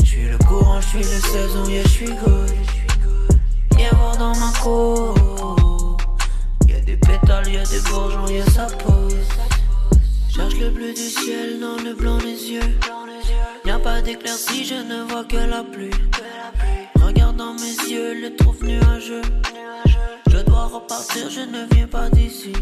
Je suis le courant, je suis le saison, yeah, je suis good. Viens voir dans ma cour. Y'a des pétales, y'a des bourgeons, y'a ça pousse. Cherche le bleu du ciel dans le blanc des yeux. Y'a pas d'éclaircie, je ne vois que la pluie. Regarde dans mes yeux, le trouve nuageux. Je dois repartir, je ne viens pas d'ici.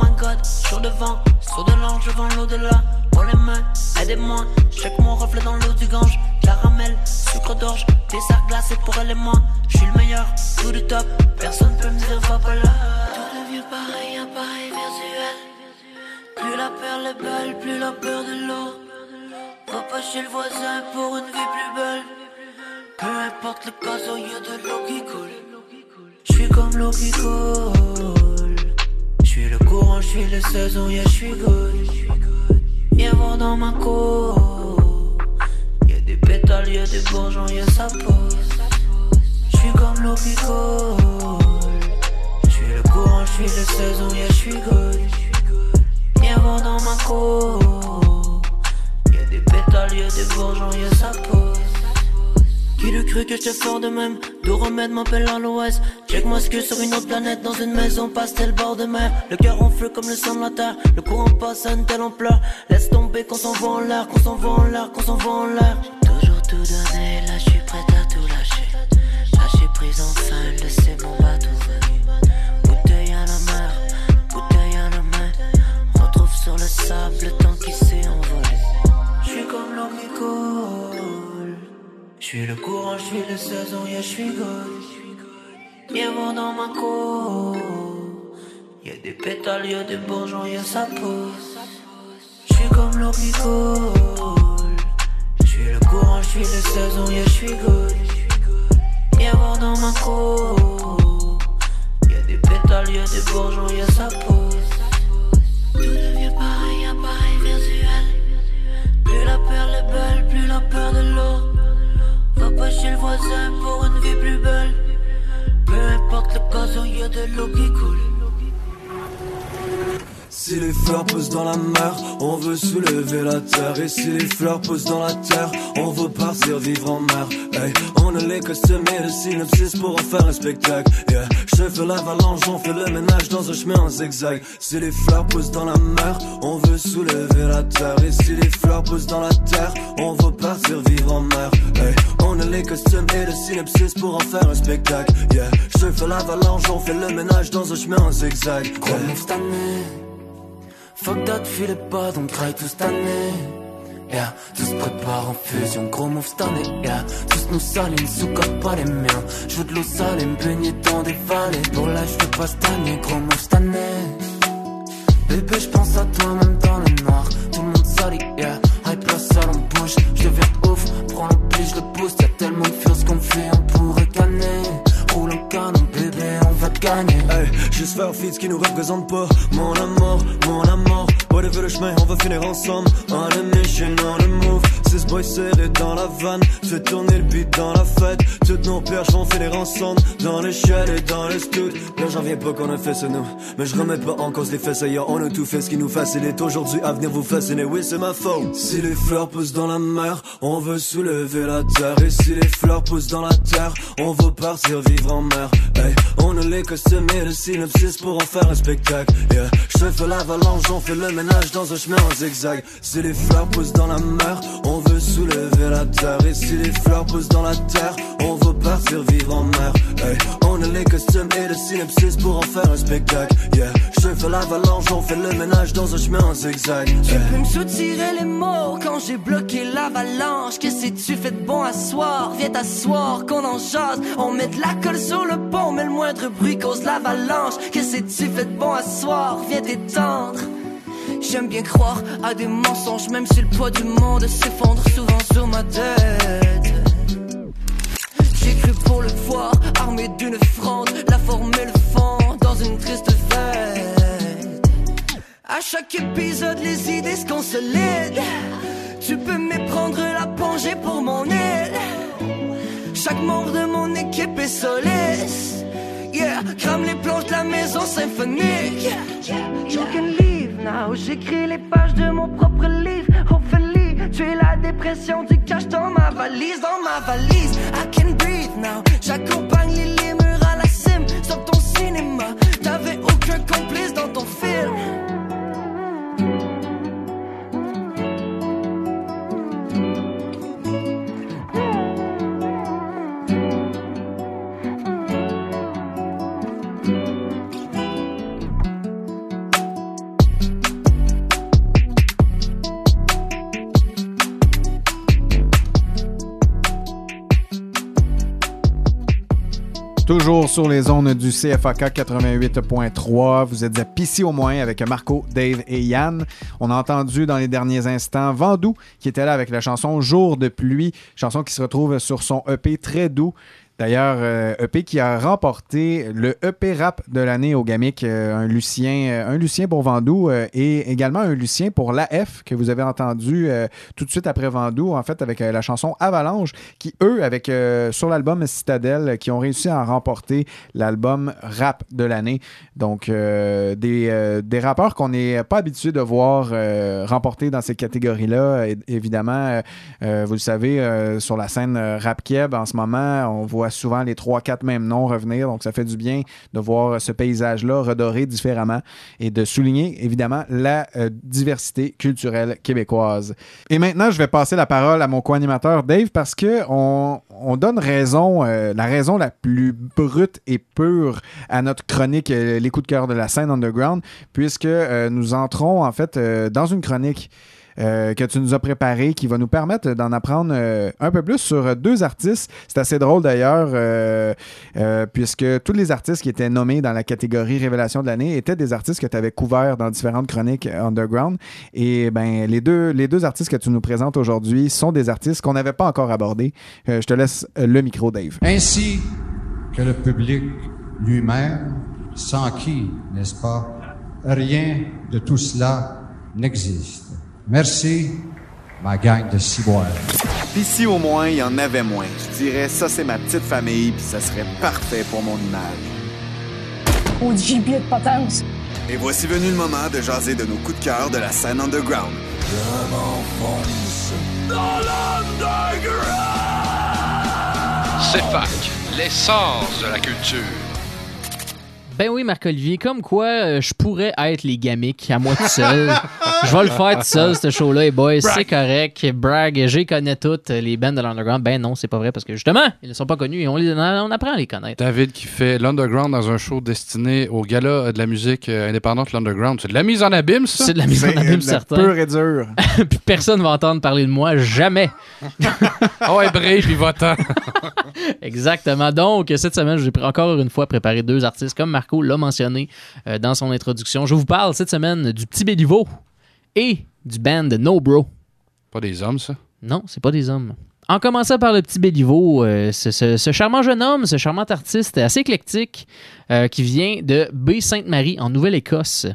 Oh my god, sur devant, sur de l'ange, je vends l'au-delà. Pour les mains, aidez-moi. Check mon reflet dans l'eau du gange. Caramel, sucre d'orge, des sacs glacés pour elle et moi. Je suis le meilleur, tout du top. Personne peut me dire va pas là. Tout devient pareil, appareil visuel. Plus la perle est belle, plus la peur de l'eau. Va pas chez le voisin pour une vie plus belle. Peu importe le cas, il y a de l'eau qui coule. Je suis comme l'eau qui coule. Suis le courant, je suis le saison, yeah, je suis good. Viens voir dans ma cour. Y'a des pétales, y'a des bourgeons, y'a sa pose. Je suis comme l'eau qui. Je suis le courant, je suis le saison, yeah, je suis good. Viens voir dans ma cour. Y'a des pétales, y'a des bourgeons, y'a sa pose. Qui le cru que j'étais fort de même Tout remède m'appelle à l'ouest. Check-moi ce que sur une autre planète Dans une maison pastel bord de mer. Le cœur en feu comme le sang de la terre. Le courant passe à une telle ampleur. Laisse tomber qu'on s'en va en l'air Qu'on s'en va en l'air, qu'on s'en va en l'air toujours tout donné Là je suis prête à tout lâcher. Lâcher prise enfin Laisser mon bateau Bouteille à la mer Bouteille à la main Retrouve sur le sable suis le courant, je suis le saison, yeah, je suis good. Viens voir dans ma cour. Y'a des pétales, y'a des bourgeons, y'a sa pousse. Je suis comme coule. Je suis le courant, je suis le saison, yeah, je suis good. Viens voir dans ma cour. Y'a des pétales, y'a des bourgeons, y'a sa pousse. Tout devient pareil, appareil visuel. Plus la perle est belle, plus la peur de l'eau. Va chez le voisin pour une vie plus belle. Peu importe le cas, y a de l'eau qui coule. Si les fleurs poussent dans la mer, on veut soulever la terre. Et si les fleurs poussent dans la terre, on veut partir vivre en mer. Hey, on a les costumes et le synopsis pour en faire un spectacle. Yeah, je fais l'avalanche, on fait le ménage dans un chemin en zigzag. Si les fleurs poussent dans la mer, on veut soulever la terre. Et si les fleurs poussent dans la terre, on veut partir vivre en mer. Hey, on a les costumes et le synopsis pour en faire un spectacle. Yeah, je fais l'avalanche, on fait le ménage dans un chemin en zigzag. Année. Fuck that, file pas, donc graille tout cette année. Yeah, tout se prépare en fusion, gros move cette année. Yeah, tous nous saline, sous pas les miens. Je veux de l'eau salée, me baigner dans des vallées. Pour là, je pas cette année, gros move cette année. Bébé, je pense à toi même dans le noir. Tout le monde salit, yeah. Hype la salle en bouge. Je ouf, prends le pli, je le pousse. Y'a tellement de fears qu'on fait, on pourrait canner. Roule un canon, on Hey, juste faire fit qui nous représente pas. Mon amour, mon amour. Whatever le chemin, on va finir ensemble. On a mission, on a move. Six boys dans la vanne. Fais tourner le beat dans la fête. Toutes nos perches vont finir ensemble. Dans l'échelle et dans les studs. Là, j'en viens pas qu'on a fait ça, nous. Mais je remets pas en cause les faits, ailleurs. On a tout fait ce qui nous facilite aujourd'hui à venir vous fasciner. Oui, c'est ma faute. Si les fleurs poussent dans la mer, on veut soulever la terre. Et si les fleurs poussent dans la terre, on veut partir vivre en mer. On a les costumes et le synopsis pour en faire un spectacle. Yeah, je fais l'avalanche, on fait le ménage dans un chemin en zigzag. Si les fleurs poussent dans la mer, on veut soulever la terre. Et si les fleurs poussent dans la terre, on veut partir vivre en mer. Hey, on a les costumes et le synopsis pour en faire un spectacle. Yeah, je fais l'avalanche, on fait le ménage dans un chemin en zigzag. Tu Hey. peux me soutirer les mots quand j'ai bloqué l'avalanche. Qu'est-ce que tu fais de bon à soir? Viens t'asseoir, qu'on en jase. On met de la colle sur le pont, mais le moindre bruit cause l'avalanche. Qu'est-ce que tu fais de bon à soir? Viens t'étendre. J'aime bien croire à des mensonges, même si le poids du monde s'effondre souvent sur ma tête. J'ai cru pour le voir, armé d'une fronde, la forme et le fond dans une triste fête. À chaque épisode, les idées se consolident. Tu peux méprendre la plongée pour mon aide. Chaque membre de mon équipe est soliste. Yeah, crame les planches de la maison symphonique. You can leave now. J'écris les pages de mon propre livre. Hopefully, tu es la dépression du cash dans ma valise, dans ma valise. I can breathe now. J'accompagne les lémurs à la cime. Sur ton cinéma, t'avais aucun complice dans ton film. Toujours sur les zones du CFAK 88.3. Vous êtes à Pissy au moins avec Marco, Dave et Yann. On a entendu dans les derniers instants Vandou qui était là avec la chanson Jour de pluie, chanson qui se retrouve sur son EP très doux. D'ailleurs, euh, EP qui a remporté le EP rap de l'année au Gamic, euh, un Lucien, pour euh, et également un Lucien pour l'AF que vous avez entendu tout de suite après Vandou, en fait avec la chanson Avalanche, qui eux, avec sur l'album Citadel, qui ont réussi à remporter l'album rap de l'année. Donc des, rappeurs qu'on n'est pas habitué de voir remporter dans ces catégories-là. Évidemment, vous le savez, sur la scène rap keb en ce moment, on voit souvent les 3-4 mêmes noms revenir. Donc, ça fait du bien de voir ce paysage-là redoré différemment et de souligner, évidemment, la euh, diversité culturelle québécoise. Et maintenant, je vais passer la parole à mon co-animateur Dave parce que on, on donne raison, euh, la raison la plus brute et pure à notre chronique euh, Les coups de cœur de la scène underground, puisque euh, nous entrons en fait euh, dans une chronique euh, que tu nous as préparée qui va nous permettre d'en apprendre euh, un peu plus sur euh, deux artistes. C'est assez drôle d'ailleurs, puisque tous les artistes qui étaient nommés dans la catégorie Révélation de l'année étaient des artistes que tu avais couverts dans différentes chroniques underground. Et ben les deux, les deux artistes que tu nous présentes aujourd'hui sont des artistes qu'on n'avait pas encore abordés. Je te laisse le micro, Dave. ainsi que le public lui-même, sans qui, n'est-ce pas, rien de tout cela n'existe. Merci, ma gang de ciboires. Puis si au moins il y en avait moins, je dirais ça c'est ma petite famille puis ça serait parfait pour mon image. Au gibier de potence. Et voici venu le moment de jaser de nos coups de cœur de la scène underground. Je m'enfonce dans l'underground. CFAC, l'essence de la culture. Ben oui, Marc-Olivier, comme quoi euh, je pourrais être les gamiques à moi tout seul. je vais le faire tout seul, ce show-là, et boys, c'est correct. Brag, j'ai connais toutes les bands de l'underground. Ben non, c'est pas vrai parce que justement, ils ne sont pas connus et on, les- on apprend à les connaître. David qui fait l'underground dans un show destiné au gala de la musique euh, indépendante l'underground. C'est de la mise en abîme, ça? C'est de la mise en abîme, certain. Pur et dur. Puis personne va entendre parler de moi, jamais. oh, ouais, brave, puis va-t'en. Exactement. Donc, cette semaine, j'ai encore une fois préparé deux artistes comme Marco Marco l'a mentionné euh, dans son introduction. Je vous parle cette semaine du petit Béliveau et du band No Bro. Pas des hommes, ça? Non, c'est pas des hommes. En commençant par le petit Béliveau, euh, ce, ce- ce charmant jeune homme, ce charmant artiste assez éclectique euh, qui vient de Baie Sainte-Marie en Nouvelle-Écosse.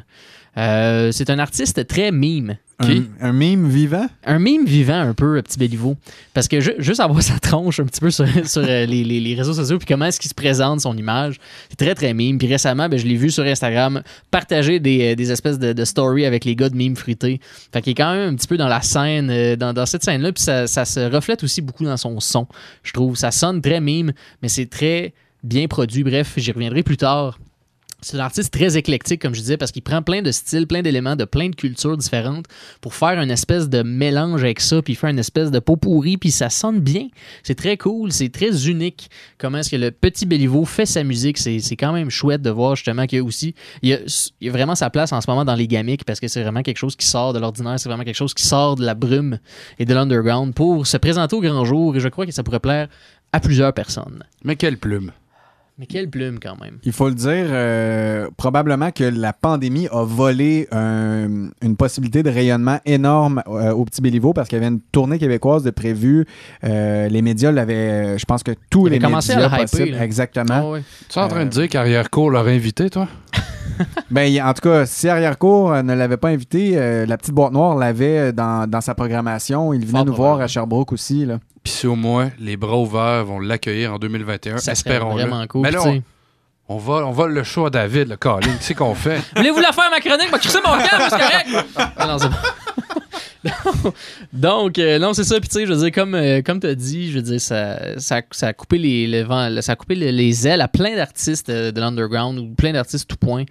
Euh, c'est un artiste très mime. Un, un mime vivant? Un mime vivant un peu, le petit Béliveau. Parce que ju- juste avoir sa tronche un petit peu sur, sur, euh, les, les- les réseaux sociaux, puis comment est-ce qu'il se présente, son image, c'est très très mime. Puis récemment, ben, je l'ai vu sur Instagram partager des, euh, des espèces de, de stories avec les gars de mime fruité. Fait qu'il est quand même un petit peu dans la scène, euh, dans, dans cette scène-là, puis ça, ça se reflète aussi beaucoup dans son son, je trouve. Ça sonne très mime, mais c'est très bien produit. Bref, j'y reviendrai plus tard. C'est un artiste très éclectique, comme je disais, parce qu'il prend plein de styles, plein d'éléments de plein de cultures différentes pour faire une espèce de mélange avec ça, puis fait une espèce de pot pourri, puis ça sonne bien. C'est très cool, c'est très unique. Comment est-ce que le petit Béliveau fait sa musique, c'est quand même chouette de voir justement qu'il y a aussi, il a vraiment sa place en ce moment dans les gamiques, parce que c'est vraiment quelque chose qui sort de l'ordinaire, c'est vraiment quelque chose qui sort de la brume et de l'underground pour se présenter au grand jour, et je crois que ça pourrait plaire à plusieurs personnes. Mais quelle plume! Mais quelle plume quand même. Il faut le dire, euh, probablement que la pandémie a volé un- une possibilité de rayonnement énorme euh, au Petit Béliveau parce qu'il y avait une tournée québécoise de prévue. Euh, les médias l'avaient, je pense que tous les avait commencé à médias le hyper, possibles. Exactement. Ah. Tu es en train de dire qu'Arrière-Cour l'aurait invité, toi? Ben, il- en tout cas, si Arrière-Cour euh, ne l'avait pas invité, euh, la petite boîte noire l'avait dans, dans sa programmation. Il venait nous voir à Sherbrooke aussi. Là. Puis si au moins les bras ouverts vont l'accueillir en 2021, Ça serait espérons-le. vraiment cool, Mais là, on, on, va, on va le show à David, le Colin. Qu'est-ce qu'on fait? Voulez-vous la faire, ma chronique? Moi, crisser mon câble, c'est correct? Ah non, c'est bon. Donc, euh, non, c'est ça. Puis, tu sais, je veux dire, comme, euh, comme tu as dit, je veux dire, ça, ça, ça a coupé, les, ça a coupé le- les ailes à plein d'artistes euh, de l'underground ou plein d'artistes tout point,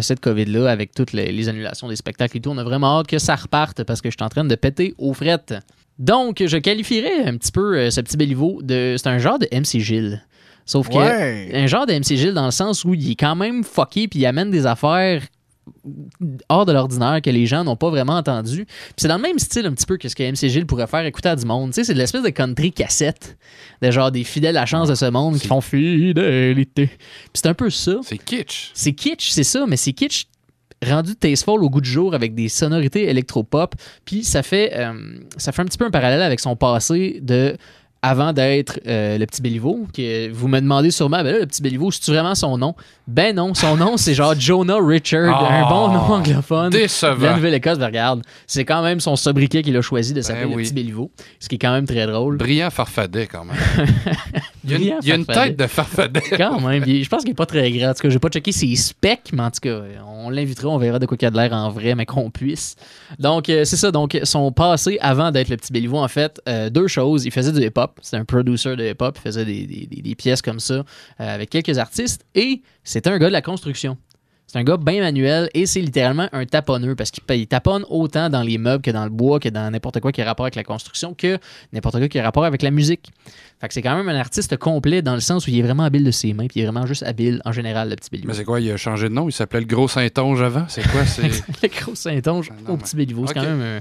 cette COVID-là, avec toutes les, les annulations des spectacles et tout. On a vraiment hâte que ça reparte parce que je suis en train de péter aux frettes. Donc, je qualifierais un petit peu ce petit Béliveau de. C'est un genre de MC Gilles. Sauf que. Ouais. Un genre de MC Gilles dans le sens où il est quand même fucké puis il amène des affaires hors de l'ordinaire que les gens n'ont pas vraiment entendu. Puis c'est dans le même style un petit peu que ce que MC Gilles pourrait faire écouter à du monde. Tu sais, c'est de l'espèce de country cassette, de genre des fidèles à la chance de ce monde qui font fidélité. Puis c'est un peu ça. C'est kitsch. C'est kitsch, c'est ça, mais c'est kitsch rendu tasteful au goût du jour avec des sonorités électropop. Puis ça fait, euh, ça fait un petit peu un parallèle avec son passé de avant d'être euh, le petit Béliveau, que vous me demandez sûrement, ben là, le petit Béliveau, c'est-tu vraiment son nom? Ben non, son nom, c'est genre Jonah Richard, Ah, un bon nom anglophone. décevant. La Nouvelle-Écosse, ben regarde, c'est quand même son sobriquet qu'il a choisi de s'appeler Ben le oui. petit Béliveau, ce qui est quand même très drôle. Brillant farfadet, quand même. Il y a une, Brillant il y a une farfadet. tête de farfadet. Quand même. il- Je pense qu'il est pas très grand. En tout cas, j'ai pas checké ses specs, mais en tout cas, on l'invitera, on verra de quoi il y a de l'air en vrai, mais qu'on puisse. Donc, euh, c'est ça. Donc, son passé avant d'être le petit Béliveau, en fait, euh, deux choses. Il faisait du hip-hop. C'était un producer de hip-hop. Il faisait des, des- des- des pièces comme ça euh, avec quelques artistes. Et c'était un gars de la construction. C'est un gars bien manuel et c'est littéralement un taponneux parce qu'il il taponne autant dans les meubles que dans le bois, que dans n'importe quoi qui a rapport avec la construction, que n'importe quoi qui a rapport avec la musique. Fait que c'est quand même un artiste complet dans le sens où il est vraiment habile de ses mains, puis il est vraiment juste habile en général, le petit Béliveau. Mais c'est quoi, il a changé de nom? Il s'appelait le Gros Saint-Onge avant? C'est quoi? C'est... le gros Saint-Onge au petit Béliveau. C'est quand même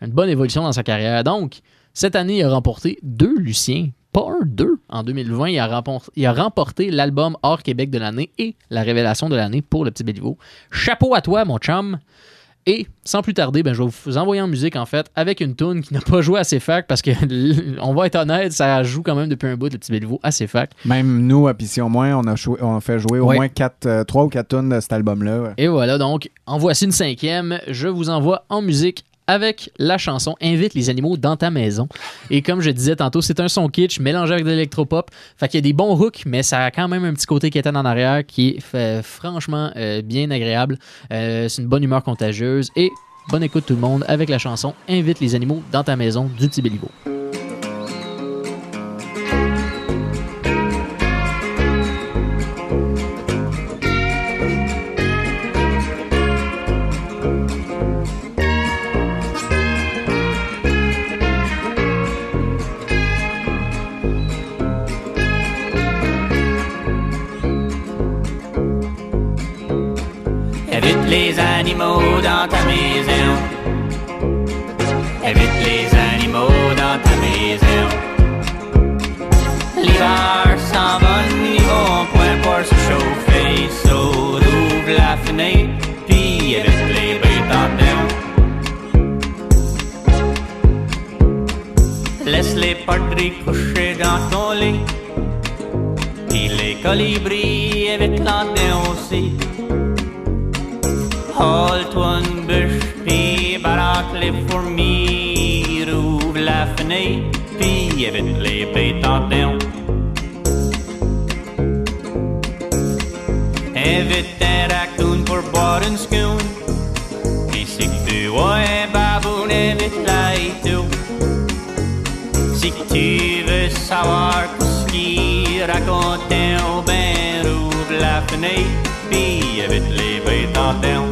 un- une bonne évolution dans sa carrière. Donc, cette année, il a remporté deux Luciens. Un, deux. En 2020, il a, remporté, il a remporté l'album hors Québec de l'année et la révélation de l'année pour le petit Béliveau. Chapeau à toi, mon chum. Et sans plus tarder, ben, je vais vous envoyer en musique en fait avec une tune qui n'a pas joué assez fac parce que on va être honnête, ça joue quand même depuis un bout le petit Béliveau assez fac. Même nous, à Pissi au moins, on a, on a fait jouer au moins 4, 3 ou 4 tonnes de cet album-là. Et voilà, donc, en voici une cinquième. Je vous envoie en musique avec la chanson Invite les animaux dans ta maison. Et comme je disais tantôt, c'est un son kitsch mélangé avec de l'électropop. Fait qu'il y a des bons hooks, mais ça a quand même un petit côté qui est en arrière qui est fait- franchement euh, bien agréable. Euh, c'est une bonne humeur contagieuse. Et bonne écoute tout le monde avec la chanson Invite les animaux dans ta maison du petit. animaux dans ta maison. Évite les animaux dans ta maison. L'hiver s'en va, ils vont point pour se chauffer. Saut, la fenêtre, puis évite les bêtes Laisse les coucher dans ton lit. Les colibris évitent aussi. Une bûche, puis baraque les fourmis. Rouvre la fenêtre, puis évite les terre. Invite un raccoon pour boire une scoon. Puis si tu vois un baboon, invite-la et tout. Si tu veux savoir la fenêtre, puis évite les en terre.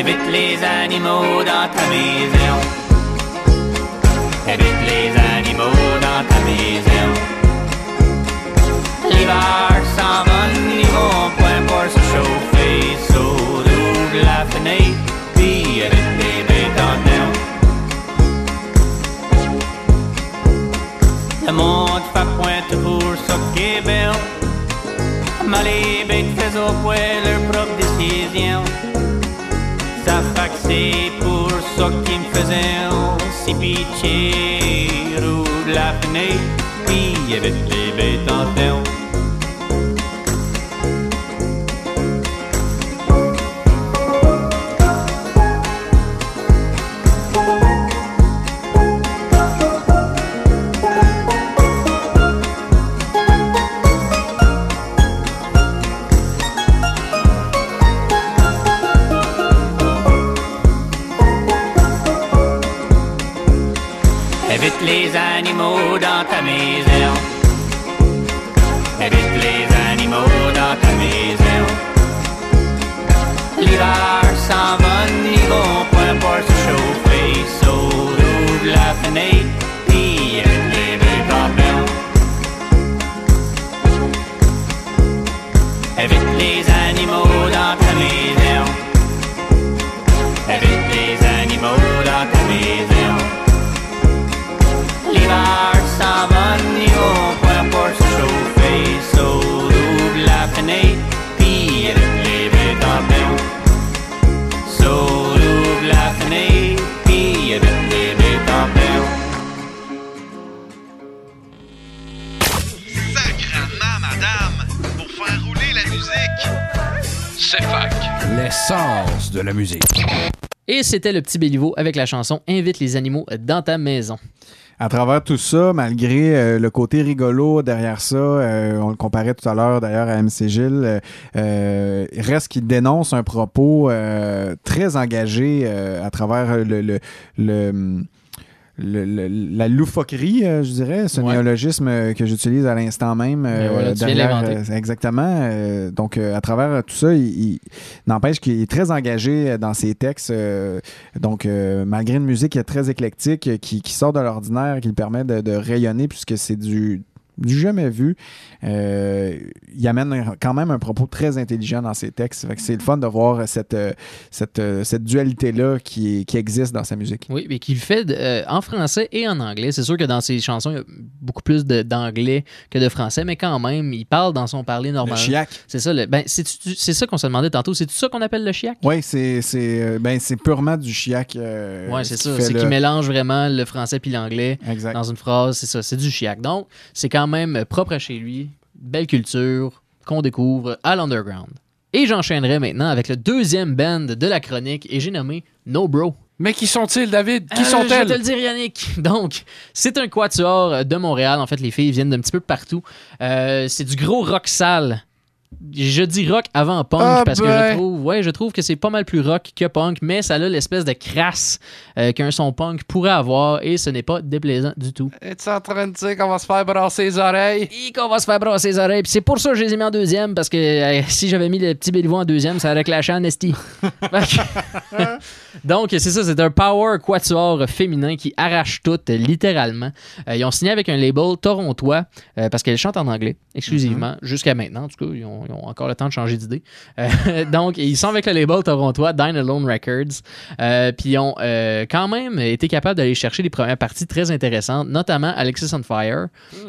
Évite les animaux dans ta maison. Évite les animaux dans ta maison. L'hiver s'en va, ils vont Le monde fait point toujours ce qui est bien. Mais les bêtes faisaient au leur propre décision. Ça fait que c'est pour ça qu'ils me faisaient si pitié. Roule la fenêtre, puis évite les bêtes en terre. De la musique. Et c'était le petit Béliveau avec la chanson Invite les animaux dans ta maison. À travers tout ça, malgré euh, le côté rigolo derrière ça, euh, on le comparait tout à l'heure d'ailleurs à MC Gilles, euh, reste qu'il dénonce un propos euh, très engagé euh, à travers le, le, le- le- le- la loufoquerie, euh, je dirais. Ouais. néologisme euh, que j'utilise à l'instant même. euh, Ben voilà, derrière, exactement. Donc, à travers tout ça, il, il- n'empêche qu'il est très engagé dans ses textes. euh, donc, euh, malgré une musique très éclectique qui, qui sort de l'ordinaire, qui lui permet de, de rayonner puisque c'est du du jamais vu. Euh, il amène quand même un propos très intelligent dans ses textes. C'est le fun de voir cette, euh, cette, euh, cette dualité-là qui, qui existe dans sa musique. Oui, mais qu'il fait euh, en français et en anglais. C'est sûr que dans ses chansons, il y a beaucoup plus d'anglais que de français, mais quand même, il parle dans son parler normal. chiac. C'est ça, le- ben, c'est ça qu'on se demandait tantôt. C'est ça qu'on appelle le chiac? Oui, c'est ben, c'est purement du chiac. euh, Oui, c'est ce ça. C'est le- qu'il mélange vraiment le français puis l'anglais dans une phrase. C'est ça, c'est du chiac. Donc, c'est quand même propre à chez lui. Belle culture qu'on découvre à l'underground. Et j'enchaînerai maintenant avec le deuxième band de la chronique et j'ai nommé No Bro. Mais qui sont-ils, David? Qui Euh, Je vais sont-elles? te le dire, Yannick. Donc, c'est un quatuor de Montréal. En fait, les filles viennent d'un petit peu partout. Euh, c'est du gros rock sale. Je dis rock avant punk Ah parce que ben. je trouve, ouais, je trouve que c'est pas mal plus rock que punk, mais ça a l'espèce de crasse euh, qu'un son punk pourrait avoir et ce n'est pas déplaisant du tout. Es-tu en train de dire qu'on va se faire brasser les oreilles? Et qu'on va se faire brasser les oreilles. Puis c'est pour ça que je les ai mis en deuxième parce que euh, si j'avais mis le petit Béliveau en deuxième, ça aurait clashé en esti. Donc, c'est ça, c'est un power quatuor féminin qui arrache tout, euh, littéralement. Euh, ils ont signé avec un label torontois euh, parce qu'elle chante en anglais exclusivement, jusqu'à maintenant. En tout cas, ils ont ont, ils ont encore le temps de changer d'idée. Euh, donc, ils sont avec le label torontois Dine Alone Records. Puis ils ont quand même été capables d'aller chercher des premières parties très intéressantes, notamment Alexis on Fire,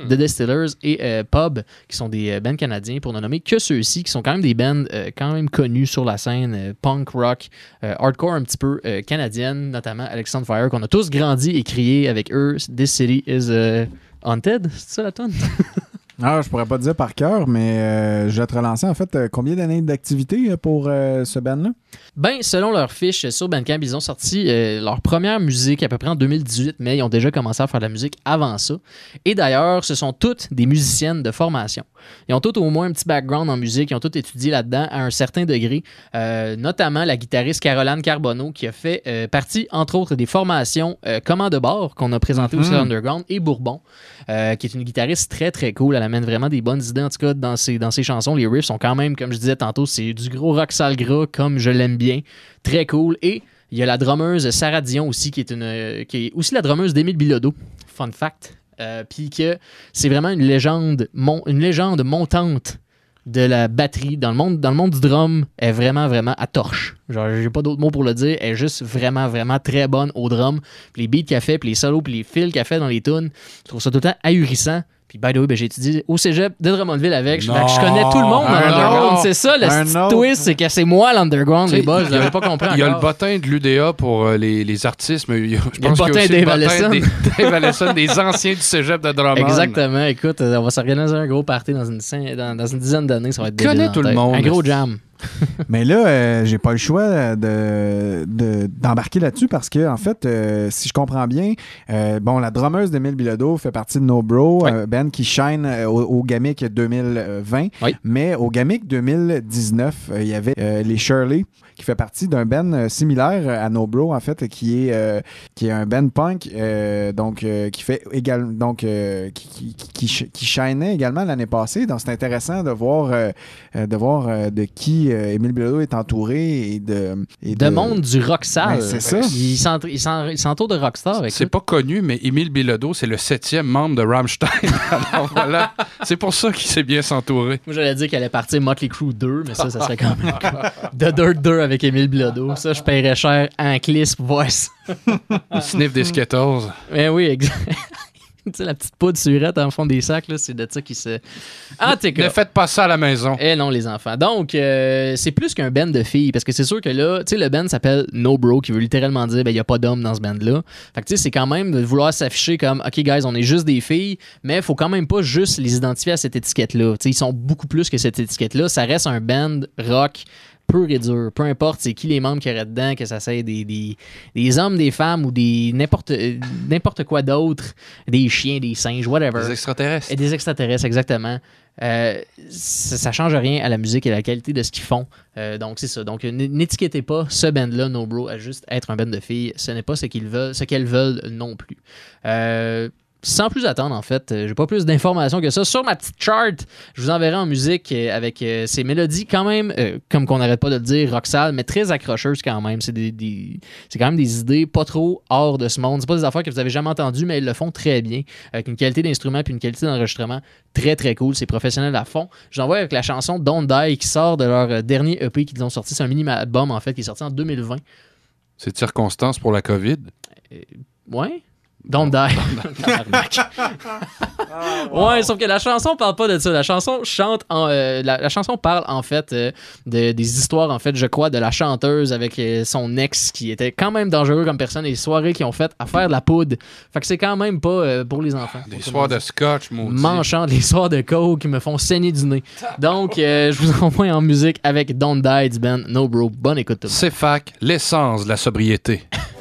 The Distillers et Pub, qui sont des bands canadiens, pour ne nommer que ceux-ci, qui sont quand même des bands quand même connus sur la scène, punk, rock, hardcore un petit peu euh, canadienne, notamment on Fire, qu'on a tous grandi et crié avec eux. This city is euh, haunted, c'est ça la tonne? Ah, je pourrais pas te dire par cœur, mais euh, je vais te relancer. En fait, euh, combien d'années d'activité euh, pour euh, ce band-là? Ben, selon leurs fiches sur Bandcamp, ils ont sorti leur première musique à peu près en 2018, mais ils ont déjà commencé à faire de la musique avant ça. Et d'ailleurs, ce sont toutes des musiciennes de formation. Ils ont toutes au moins un petit background en musique, ils ont toutes étudié là-dedans à un certain degré, notamment la guitariste Caroline Carbonneau qui a fait partie, entre autres, des formations Comment de bord qu'on a présenté aussi Mhm. à Underground et Bourbon, qui est une guitariste très très cool. Elle amène vraiment des bonnes idées, en tout cas, dans ses, dans chansons. Les riffs sont quand même, comme je disais tantôt, c'est du gros rock sale gras, comme je l'aime bien. Très cool. Et il y a la drummeuse Sarah Dion aussi, qui est, une, euh, qui est aussi la drummeuse d'Émile Bilodeau. Fun fact. Euh, Puis que c'est vraiment une légende, mon- une légende montante de la batterie dans le monde dans le monde du drum est vraiment vraiment à torche. Genre j'ai pas d'autres mots pour le dire, elle est juste vraiment vraiment très bonne au drum. Puis les beats qu'elle fait, puis les solos, puis les fills qu'elle fait dans les tunes, je trouve ça tout le temps ahurissant. Puis by the way, ben, j'ai étudié au cégep de Drummondville avec. Je, je connais tout le monde dans Un l'underground. C'est ça le petit twist, c'est que c'est moi l'underground, les boss. Je Il y a- l'avais pas compris Il y a le bottin de l'UDA pour euh, les, les artistes, mais je pense le qu'il y a aussi le bottin des, Dave Allison, des anciens du cégep de Drummond. Exactement. Écoute, on va s'organiser un gros party dans une, dans, dans une dizaine d'années. Ça va être débile tout le monde. Un gros jam. Mais là, euh, j'ai pas le choix de, de- d'embarquer là-dessus parce que, en fait, euh, si je comprends bien, euh, bon, la drummeuse d'Emile Bilodeau fait partie de No Bro, Ben qui shine au, au Gamic 2020. Mais au Gamic 2019, euh, il y avait les Shirley qui fait partie d'un band euh, similaire à No Bro, en fait, qui est, qui est un band punk, donc, qui fait également, donc, qui, qui, qui, qui, sh- qui shinait également l'année passée. Donc, c'est intéressant de voir, de voir de qui euh, Émile Bilodeau est entouré et de. et De monde du rock sale. Ben, c'est ça. Il s'ent- il s'en- il s'entoure de rockstar. C'est pas connu, mais Émile Bilodeau, c'est le septième membre de Rammstein. Alors voilà, c'est pour ça qu'il sait bien s'entourer. Moi, j'allais dire qu'elle allait partir Motley Crue 2, mais ça, ça serait quand même. The Dirt 2 avec Émile Bilodeau. Ça, je paierais cher en clis pour voir ça. Sniff des Skittles. Mais oui, exact. Tu sais, la petite poudre surette en fond des sacs, là, c'est de ça qui se. Tout cas. Ne faites pas ça à la maison. Eh non, les enfants. Donc, euh, c'est plus qu'un band de filles, parce que c'est sûr que là, tu sais, le band s'appelle No Bro, qui veut littéralement dire, ben, il n'y a pas d'hommes dans ce band-là. Fait que, tu sais, c'est quand même de vouloir s'afficher comme, OK, guys, on est juste des filles, mais il faut quand même pas juste les identifier à cette étiquette-là. Tu sais, ils sont beaucoup plus que cette étiquette-là. Ça reste un band rock pur et dur. Peu importe c'est qui les membres qui y aurait dedans, que ça soit des, des, des hommes, des femmes ou des n'importe euh, n'importe quoi d'autre, des chiens, des singes, whatever. Des extraterrestres. Et des extraterrestres, exactement. Euh, ça, ça change rien à la musique et à la qualité de ce qu'ils font. Euh, donc, c'est ça. Donc, n'étiquetez pas ce band-là, No Bro, à juste être un band de filles. Ce n'est pas ce qu'ils veulent, ce qu'elles veulent non plus. Euh, sans plus attendre, en fait, euh, j'ai pas plus d'informations que ça. Sur ma petite chart, je vous enverrai en musique euh, avec euh, ces mélodies quand même, euh, comme qu'on n'arrête pas de le dire, rocksal, mais très accrocheuses quand même. C'est des, des- c'est quand même des idées pas trop hors de ce monde. C'est pas des affaires que vous avez jamais entendues, mais elles le font très bien, avec une qualité d'instrument puis une qualité d'enregistrement très très cool. C'est professionnel à fond. Je l'envoie avec la chanson Don't Die qui sort de leur euh, dernier EP qu'ils ont sorti. C'est un mini-album en fait qui est sorti en 2020. C'est de circonstance pour la COVID? Ouais? Don't die. Tabarnak. Ouais, sauf que la chanson parle pas de ça. La chanson chante en, euh, la, la chanson parle en fait euh, de, des histoires en fait, je crois, de la chanteuse avec euh, son ex qui était quand même dangereux comme personne et les soirées qu'ils ont faites à faire de la poudre. Fait que c'est quand même pas euh, pour les enfants. Des soirs de scotch, maudit. Manchant des soirs de coke qui me font saigner du nez. Donc, euh, je vous envoie en musique avec Don't Die du band No Bro. Bonne écoute. monde. CFAC, l'essence de la sobriété.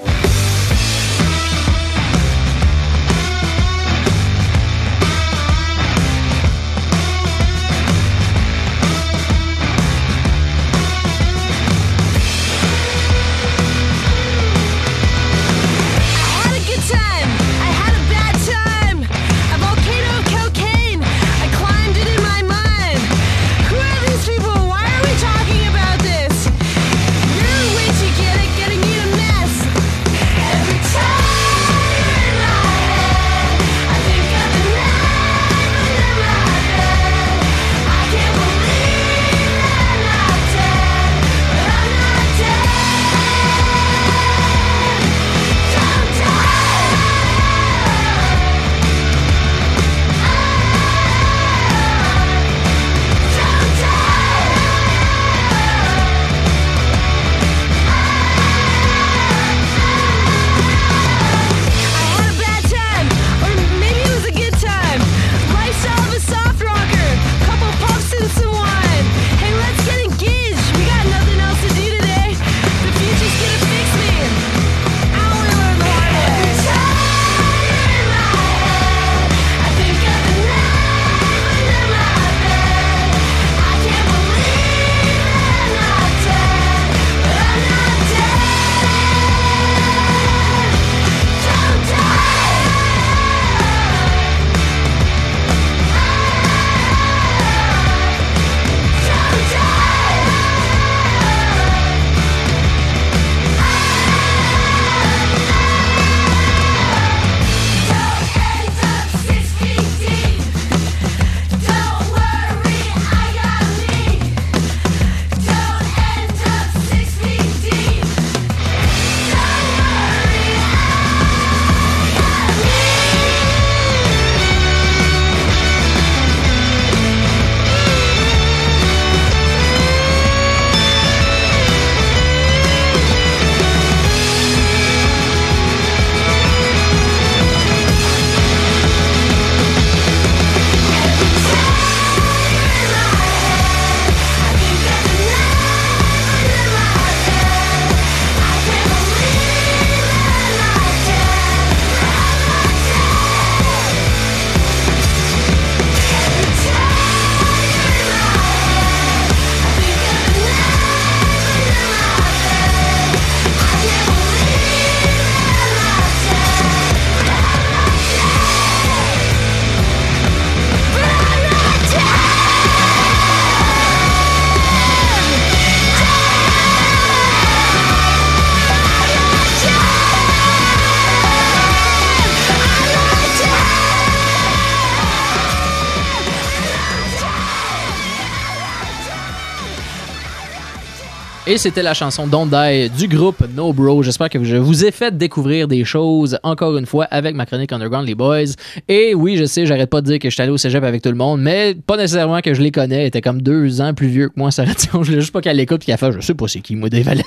Et c'était la chanson Don't Die du groupe No Bro. J'espère que je vous ai fait découvrir des choses, encore une fois, avec ma chronique Underground, les boys. Et oui, je sais, j'arrête pas de dire que je suis allé au cégep avec tout le monde, mais pas nécessairement que je les connais. Ils étaient comme deux ans plus vieux que moi, ça Je voulais juste pas qu'elle l'écoute puis qu'elle fait, je sais pas c'est qui, moi, Dave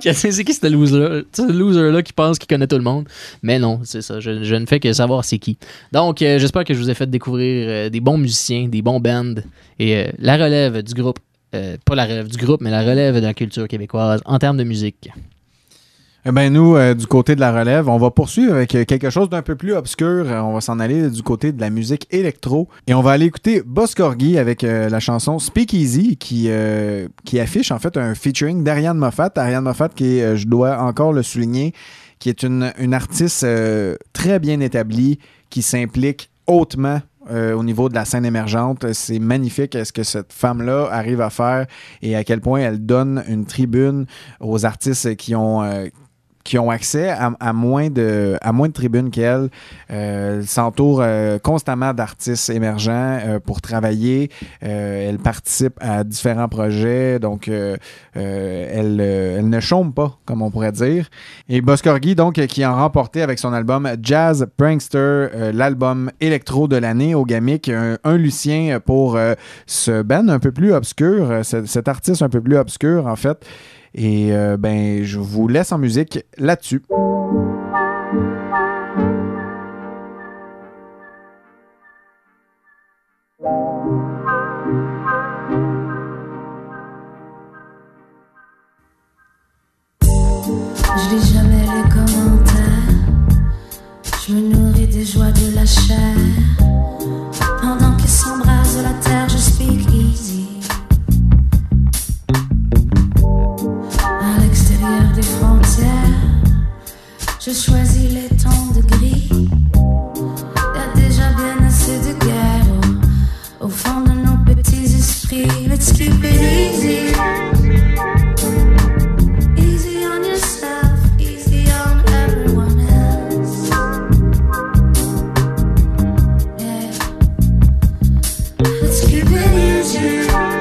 c'est qui ce loser-là? Ce loser-là qui pense qu'il connaît tout le monde? Mais non, c'est ça. Je, je ne fais que savoir c'est qui. Donc, euh, j'espère que je vous ai fait découvrir euh, des bons musiciens, des bons bands et euh, la relève du groupe euh, pas la relève du groupe, mais la relève de la culture québécoise en termes de musique. Eh ben nous, euh, du côté de la relève, on va poursuivre avec euh, quelque chose d'un peu plus obscur. On va s'en aller du côté de la musique électro. Et on va aller écouter Boss Corgi avec la chanson Speak Easy qui, qui affiche en fait un featuring d'Ariane Moffat. Ariane Moffat qui je dois encore le souligner, qui est une, une artiste très bien établie, qui s'implique hautement euh, au niveau de la scène émergente. C'est magnifique ce que cette femme-là arrive à faire et à quel point elle donne une tribune aux artistes qui ont, euh, qui ont accès à, moins, de, tribunes qu'elle. Euh, elle s'entoure euh, constamment d'artistes émergents euh, pour travailler. Euh, elle participe à différents projets, donc euh, euh, elle, euh, elle ne chôme pas, comme on pourrait dire. Et Boscorgi, donc, qui a remporté avec son album Jazz Prankster, l'album électro de l'année au Gamic, un, Lucien pour ce band un peu plus obscur, cet artiste un peu plus obscur, en fait. Et euh, ben, je vous laisse en musique là-dessus. Je lis jamais les commentaires. Je me nourris des joies de la chair. Je choisis les tons de gris. Y a déjà bien assez de guerre au, fond de nos petits esprits. Let's keep it easy. Easy on yourself, easy on everyone else. Yeah. Let's keep it. Easy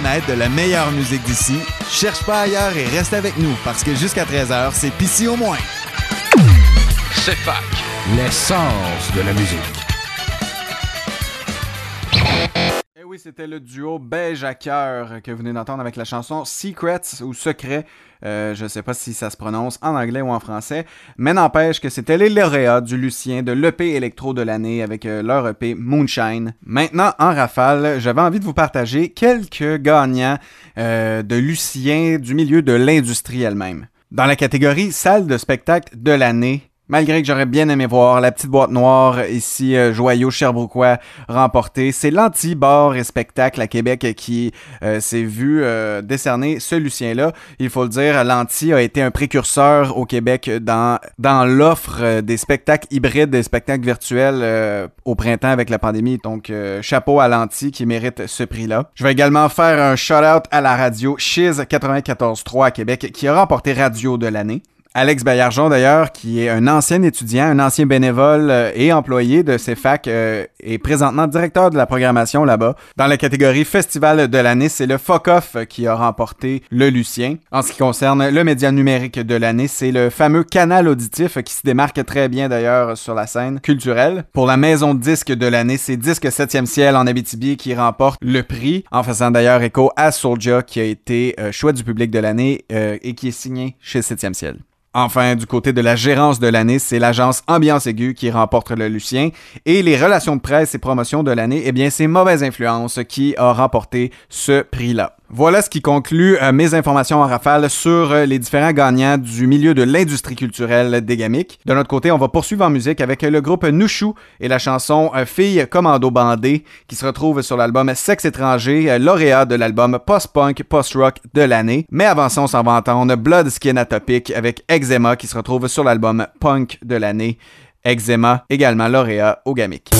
de la meilleure musique d'ici, cherche pas ailleurs et reste avec nous parce que jusqu'à 13h, c'est Pissy au moins. C'est fac. L'essence de la musique. C'était le duo Beige à cœur que vous venez d'entendre avec la chanson Secrets ou Secrets. Euh, je sais pas si ça se prononce en anglais ou en français, mais n'empêche que c'était les lauréats du Lucien de l'EP électro de l'année avec euh, leur EP Moonshine. Maintenant, en rafale, j'avais envie de vous partager quelques gagnants euh, de Lucien du milieu de l'industrie elle-même. Dans la catégorie salle de spectacle de l'année, Malgré que j'aurais bien aimé voir la petite boîte noire ici, euh, joyau Sherbrookeois, remporter, c'est l'anti-bar et spectacle à Québec qui euh, s'est vu euh, décerner ce Lucien-là. Il faut le dire, l'anti a été un précurseur au Québec dans, dans l'offre des spectacles hybrides, des spectacles virtuels au printemps avec la pandémie. Donc, chapeau à l'anti qui mérite ce prix-là. Je vais également faire un shout-out à la radio Chiz 94.3 à Québec qui a remporté radio de l'année. Alex Baillargeon, d'ailleurs, qui est un ancien étudiant, un ancien bénévole euh, et employé de CFAC, euh, est présentement directeur de la programmation là-bas. Dans la catégorie Festival de l'année, c'est le Fuck Off qui a remporté le Lucien. En ce qui concerne le média numérique de l'année, c'est le fameux canal auditif qui se démarque très bien d'ailleurs sur la scène culturelle. Pour la maison disque de l'année, c'est Disque 7e ciel en Abitibi qui remporte le prix, en faisant d'ailleurs écho à Soulja qui a été euh, choix du public de l'année euh, et qui est signé chez 7e ciel. Enfin, du côté de la gérance de l'année, c'est l'agence Ambiance Aiguë qui remporte le Lucien. Et les relations de presse et promotion de l'année, eh bien, c'est Mauvaise Influence qui a remporté ce prix-là. Voilà ce qui conclut euh, mes informations en rafale sur euh, les différents gagnants du milieu de l'industrie culturelle d'Egamic. De notre côté, on va poursuivre en musique avec le groupe Nushu et la chanson euh, Fille Commando Bandée qui se retrouve sur l'album Sexe étranger, euh, lauréat de l'album post-punk, post-rock de l'année. Mais avant ça, on s'en va entendre Blood Skin Atopic avec Eczema qui se retrouve sur l'album Punk de l'année. Eczema, également lauréat au Gamic.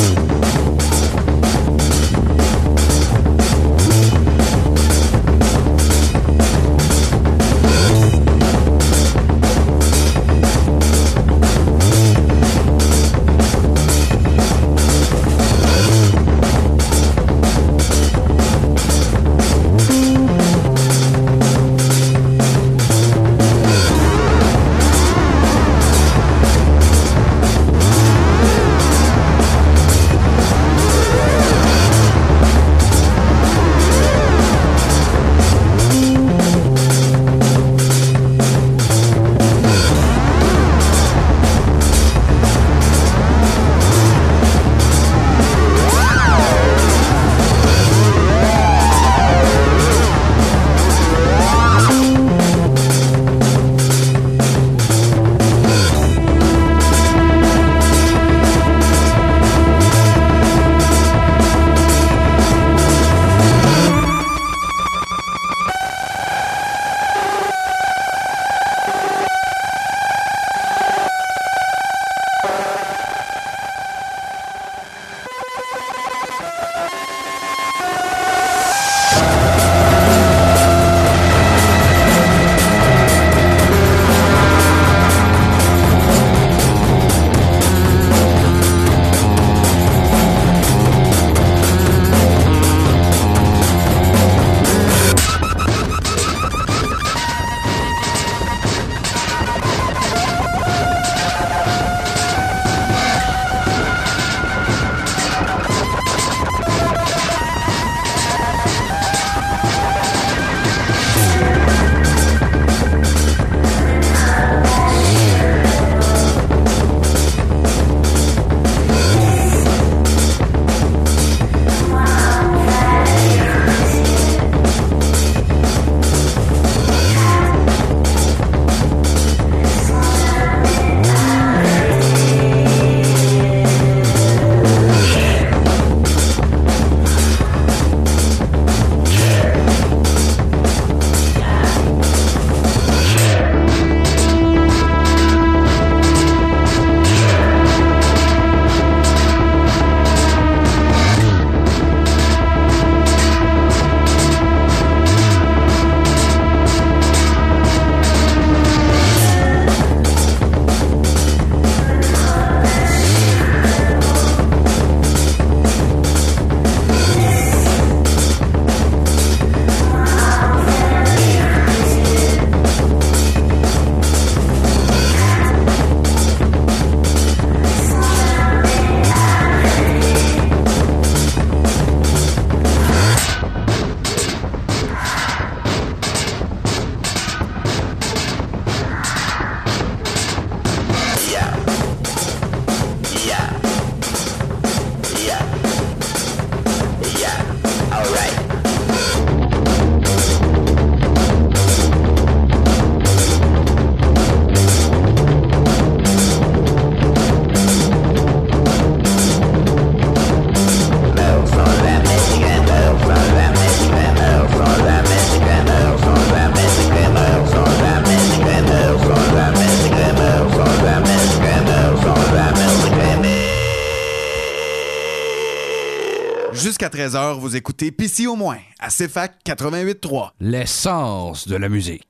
Jusqu'à 13h, vous écoutez PC au moins à CFAC 88.3. L'essence de la musique.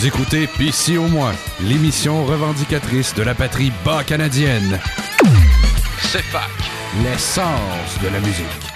Vous écoutez PC au moins, l'émission revendicatrice de la patrie bas canadienne. C'est fac. L'essence de la musique.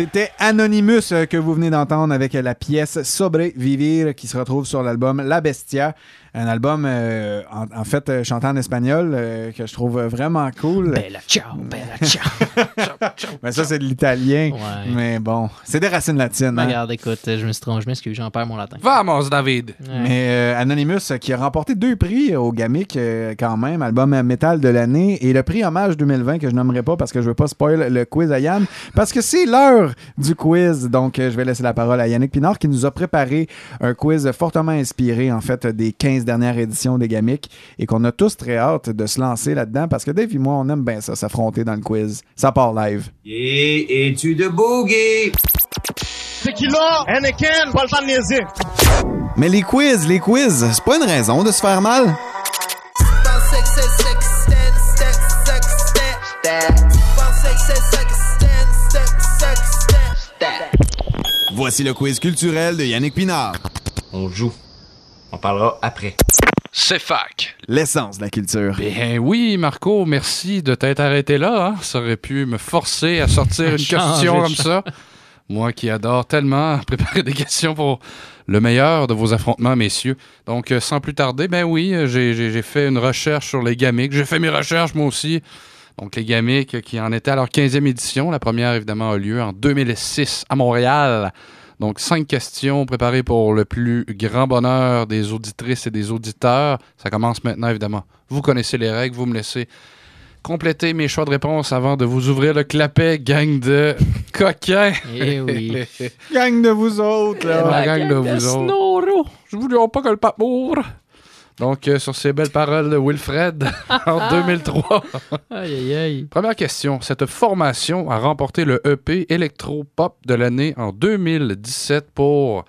C'était Anonymous euh, que vous venez d'entendre avec la pièce Sobre Vivir qui se retrouve sur l'album La Bestia. Un album, euh, en, en fait, euh, chanté en espagnol euh, que je trouve vraiment cool. Bella ciao, bella ciao. Mais ça, c'est de l'italien. Ouais. Mais bon, c'est des racines latines. Hein. Regarde, écoute, je me suis trompé, je m'excuse, j'en perds mon latin. Vamos, David! Mais euh, Anonymous qui a remporté deux prix au Gamic euh, quand même, album métal de l'année et le prix hommage 2020 que je nommerai pas parce que je veux pas spoil le quiz à Yann parce que c'est l'heure du quiz. Donc euh, je vais laisser la parole à Yannick Pinard qui nous a préparé un quiz fortement inspiré en fait des 15 dernières éditions des Gamic et qu'on a tous très hâte de se lancer là-dedans parce que Dave et moi on aime bien ça, s'affronter dans le quiz. Ça part live. Et es-tu de boogie? Tequila, Anakin, pas le temps de niaiser. Mais les quiz, les quiz, c'est pas une raison de se faire mal. Voici le quiz culturel de Yannick Pinard. On joue. On parlera après. C'est fac. L'essence de la culture. Bien oui, Marco, merci de t'être arrêté là. hein. Ça aurait pu me forcer à sortir une question comme ça. Moi qui adore tellement préparer des questions pour le meilleur de vos affrontements, messieurs. Donc, euh, sans plus tarder, ben oui, euh, j'ai- fait une recherche sur les gamiques. J'ai fait mes recherches, moi aussi. Donc, les euh, qui en étaient à leur 15e édition. La première, évidemment, a lieu en 2006 à Montréal. Donc, cinq questions préparées pour le plus grand bonheur des auditrices et des auditeurs. Ça commence maintenant, évidemment. Vous connaissez les règles, vous me laissez compléter mes choix de réponse avant de vous ouvrir le clapet, gang de coquins. Eh oui. Gang de vous autres, là. La gang de vous autres. Je dirai pas que le pape mourre. Donc, euh, sur ces belles paroles de Wilfred, en 2003. Aïe, aïe, aïe. Première question. Cette formation a remporté le EP Electro-Pop de l'année en 2017 pour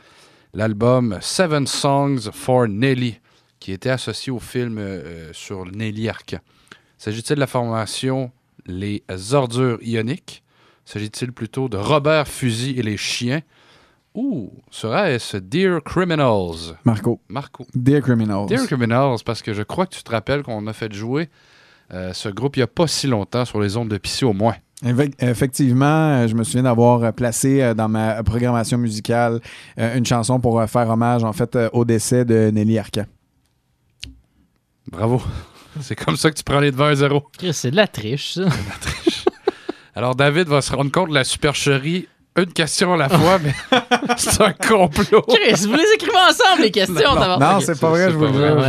l'album Seven Songs for Nelly, qui était associé au film euh, sur Nelly Arcan. S'agit-il de la formation Les Ordures Ioniques? S'agit-il plutôt de Robert Fusil et les Chiens? Ou serait-ce Dear Criminals? Marco. Marco. Dear Criminals. Dear Criminals, parce que je crois que tu te rappelles qu'on a fait jouer euh, ce groupe il n'y a pas si longtemps sur les ondes de Pissy au moins. Effec- Effectivement, euh, je me souviens d'avoir euh, placé dans ma programmation musicale une chanson pour faire hommage en fait au décès de Nelly Arcan. Bravo. C'est comme ça que tu prends les devants à zéro. Chris, C'est de la triche, ça. Alors, David va se rendre compte de la supercherie une question à la fois, mais c'est un complot. Chris, vous les écrivez ensemble, les questions. Non, non. c'est pas vrai, je vous le Ouais, vous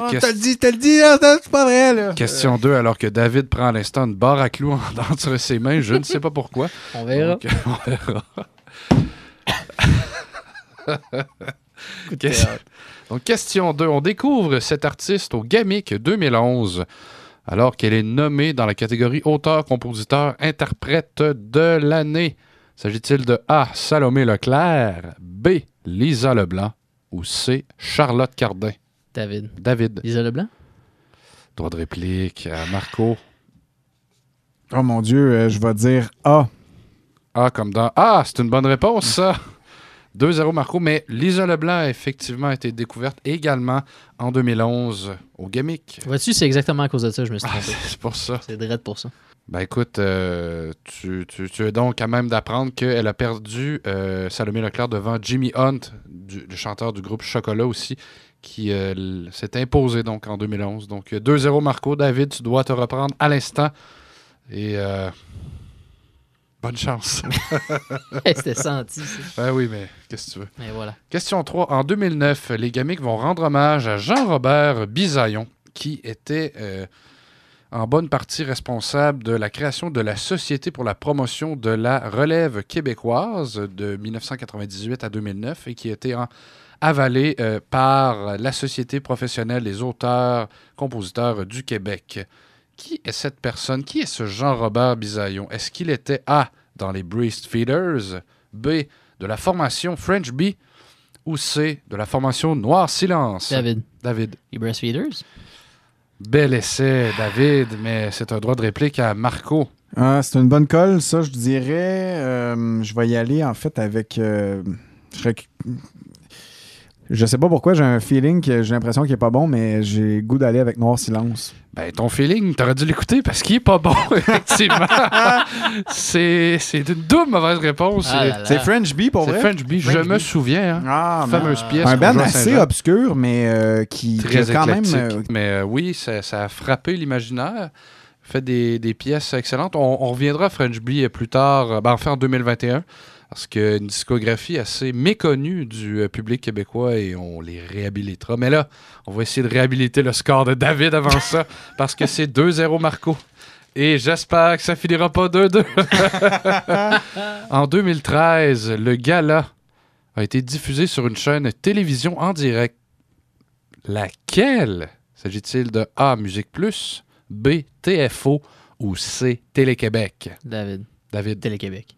ouais, le dit, t'as le dit, c'est pas vrai, là. Question 2, alors que David prend à l'instant une barre à clous en- entre ses mains, je ne sais pas pourquoi. On verra. Donc, on verra. Question- théâtre. Donc, question 2. On découvre cet artiste au GAMIC 2011, alors qu'elle est nommée dans la catégorie auteur, compositeur, interprète de l'année. S'agit-il de A. Salomé Leclerc, B. Lisa Leblanc ou C. Charlotte Cardin? David. David. Lisa Leblanc? Droit de réplique à Marco. Oh mon Dieu, euh, je vais dire A. A comme dans Ah, c'est une bonne réponse, ça. 2-0 Marco, mais Lisa Leblanc a effectivement été découverte également en 2011 au GAMIC. Vois-tu, c'est exactement à cause de ça je me suis Ah, trompé. c'est pour ça. C'est direct pour ça. Ben écoute, euh, tu, tu- tu es donc à même d'apprendre qu'elle a perdu euh, Salomé Leclerc devant Jimmy Hunt, du- le chanteur du groupe Chocolat aussi, qui euh, s'est imposé donc en 2011. Donc euh, 2-0 Marco. David, tu dois te reprendre à l'instant. Et euh, bonne chance. C'était senti. Ben oui, mais qu'est-ce que tu veux? Et voilà. Question 3. En 2009, les Gamiques vont rendre hommage à Jean-Robert Bisaillon, qui était euh, en bonne partie responsable de la création de la Société pour la promotion de la relève québécoise de 1998 à 2009 et qui a été en- avalée euh, par la Société professionnelle des auteurs, compositeurs du Québec. Qui est cette personne? Qui est ce Jean-Robert Bisaillon? Est-ce qu'il était A, dans les Breast Feeders, B, de la formation French Bee, ou C, de la formation Noir Silence? David. David. Les Breastfeeders? Bel essai, David, mais c'est un droit de réplique à Marco. Ah, c'est une bonne colle, ça, je dirais. euh, je vais y aller, en fait, avec. euh, je serais- Je sais pas pourquoi, j'ai un feeling que j'ai l'impression qu'il est pas bon, mais j'ai goût d'aller avec Noir Silence. Ben, ton feeling, t'aurais dû l'écouter parce qu'il est pas bon, effectivement. c'est c'est une double mauvaise réponse. Ah. C'est French Bee, pour C'est vrai? French Bee, je me souviens. Hein, Ah, fameuse pièce. Un band assez obscur, mais euh, qui, Très a quand même. euh, Mais euh, oui, ça, ça a frappé l'imaginaire. Fait des, des pièces excellentes. On, on reviendra à French Bee plus tard, ben, enfin en 2021, parce que une discographie assez méconnue du euh, public québécois et on les réhabilitera. Mais là, on va essayer de réhabiliter le score de David avant ça, parce que c'est 2-0 Marco. Et j'espère que ça finira pas 2-2. en 2013, le gala a été diffusé sur une chaîne télévision en direct. Laquelle? S'agit-il de A. Musique Plus, B. TFO ou C. Télé-Québec? David. David. Télé-Québec.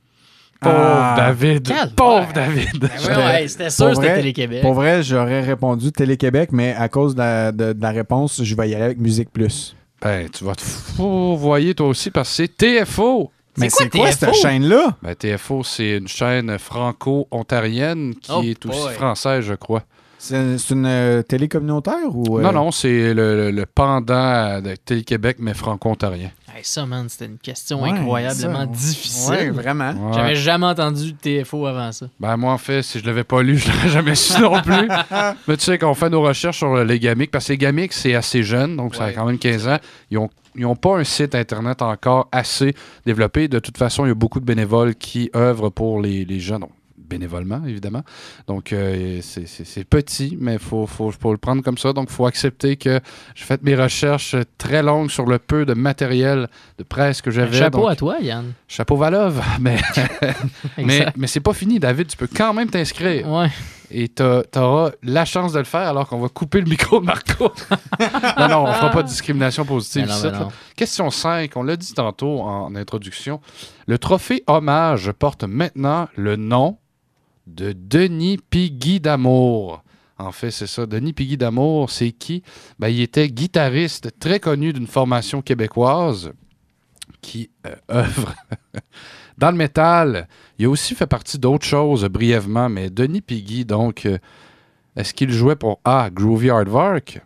Pauvre Ah. David. Pauvre David. ouais, ouais, c'était sûr Pour c'était vrai- Télé-Québec. Pour vrai, j'aurais répondu Télé-Québec, mais à cause de la, de- de la réponse, je vais y aller avec Musique Plus. Ben, tu vas te fourvoyer toi aussi parce que c'est TFO. Mais c'est quoi, cette chaîne-là? Ben, TFO, c'est une chaîne franco-ontarienne qui Oh est aussi boy. française, je crois. C'est une euh, télé communautaire ou. euh, Non, non, c'est le, le- le pendant de Télé-Québec, mais franco-ontarien. Hey, ça, man, c'était une question Ouais, incroyablement ça, difficile. ouais, vraiment. Ouais. J'avais jamais entendu de TFO avant ça. Ben, moi, en fait, si je l'avais pas lu, je l'aurais jamais su non plus. Mais tu sais, quand on fait nos recherches sur les gamiques, parce que les gamiques, c'est assez jeune, donc ça a quand même 15 ans, ils ont ils n'ont pas un site Internet encore assez développé. De toute façon, il y a beaucoup de bénévoles qui œuvrent pour les, les jeunes. Donc, bénévolement, évidemment. Donc, euh, c'est- petit, mais il faut, faut, faut le prendre comme ça. Donc, il faut accepter que j'ai fait mes recherches très longues sur le peu de matériel de presse que j'avais. Chapeau Donc, à toi, Yann. Chapeau Valov, mais, mais, mais c'est pas fini, David. Tu peux quand même t'inscrire. Ouais. Et t'as- t'auras la chance de le faire alors qu'on va couper le micro de Marco. non, non, on fera pas de discrimination positive. Non. Question 5, on l'a dit tantôt en introduction. Le trophée hommage porte maintenant le nom de Denis Piggy d'Amour. En fait, c'est ça. Denis Piggy d'Amour, c'est qui? Ben, il était guitariste très connu d'une formation québécoise qui euh, œuvre dans le métal. Il a aussi fait partie d'autres choses brièvement, mais Denis Piggy, donc, euh, est-ce qu'il jouait pour A. Groovy Hardvark,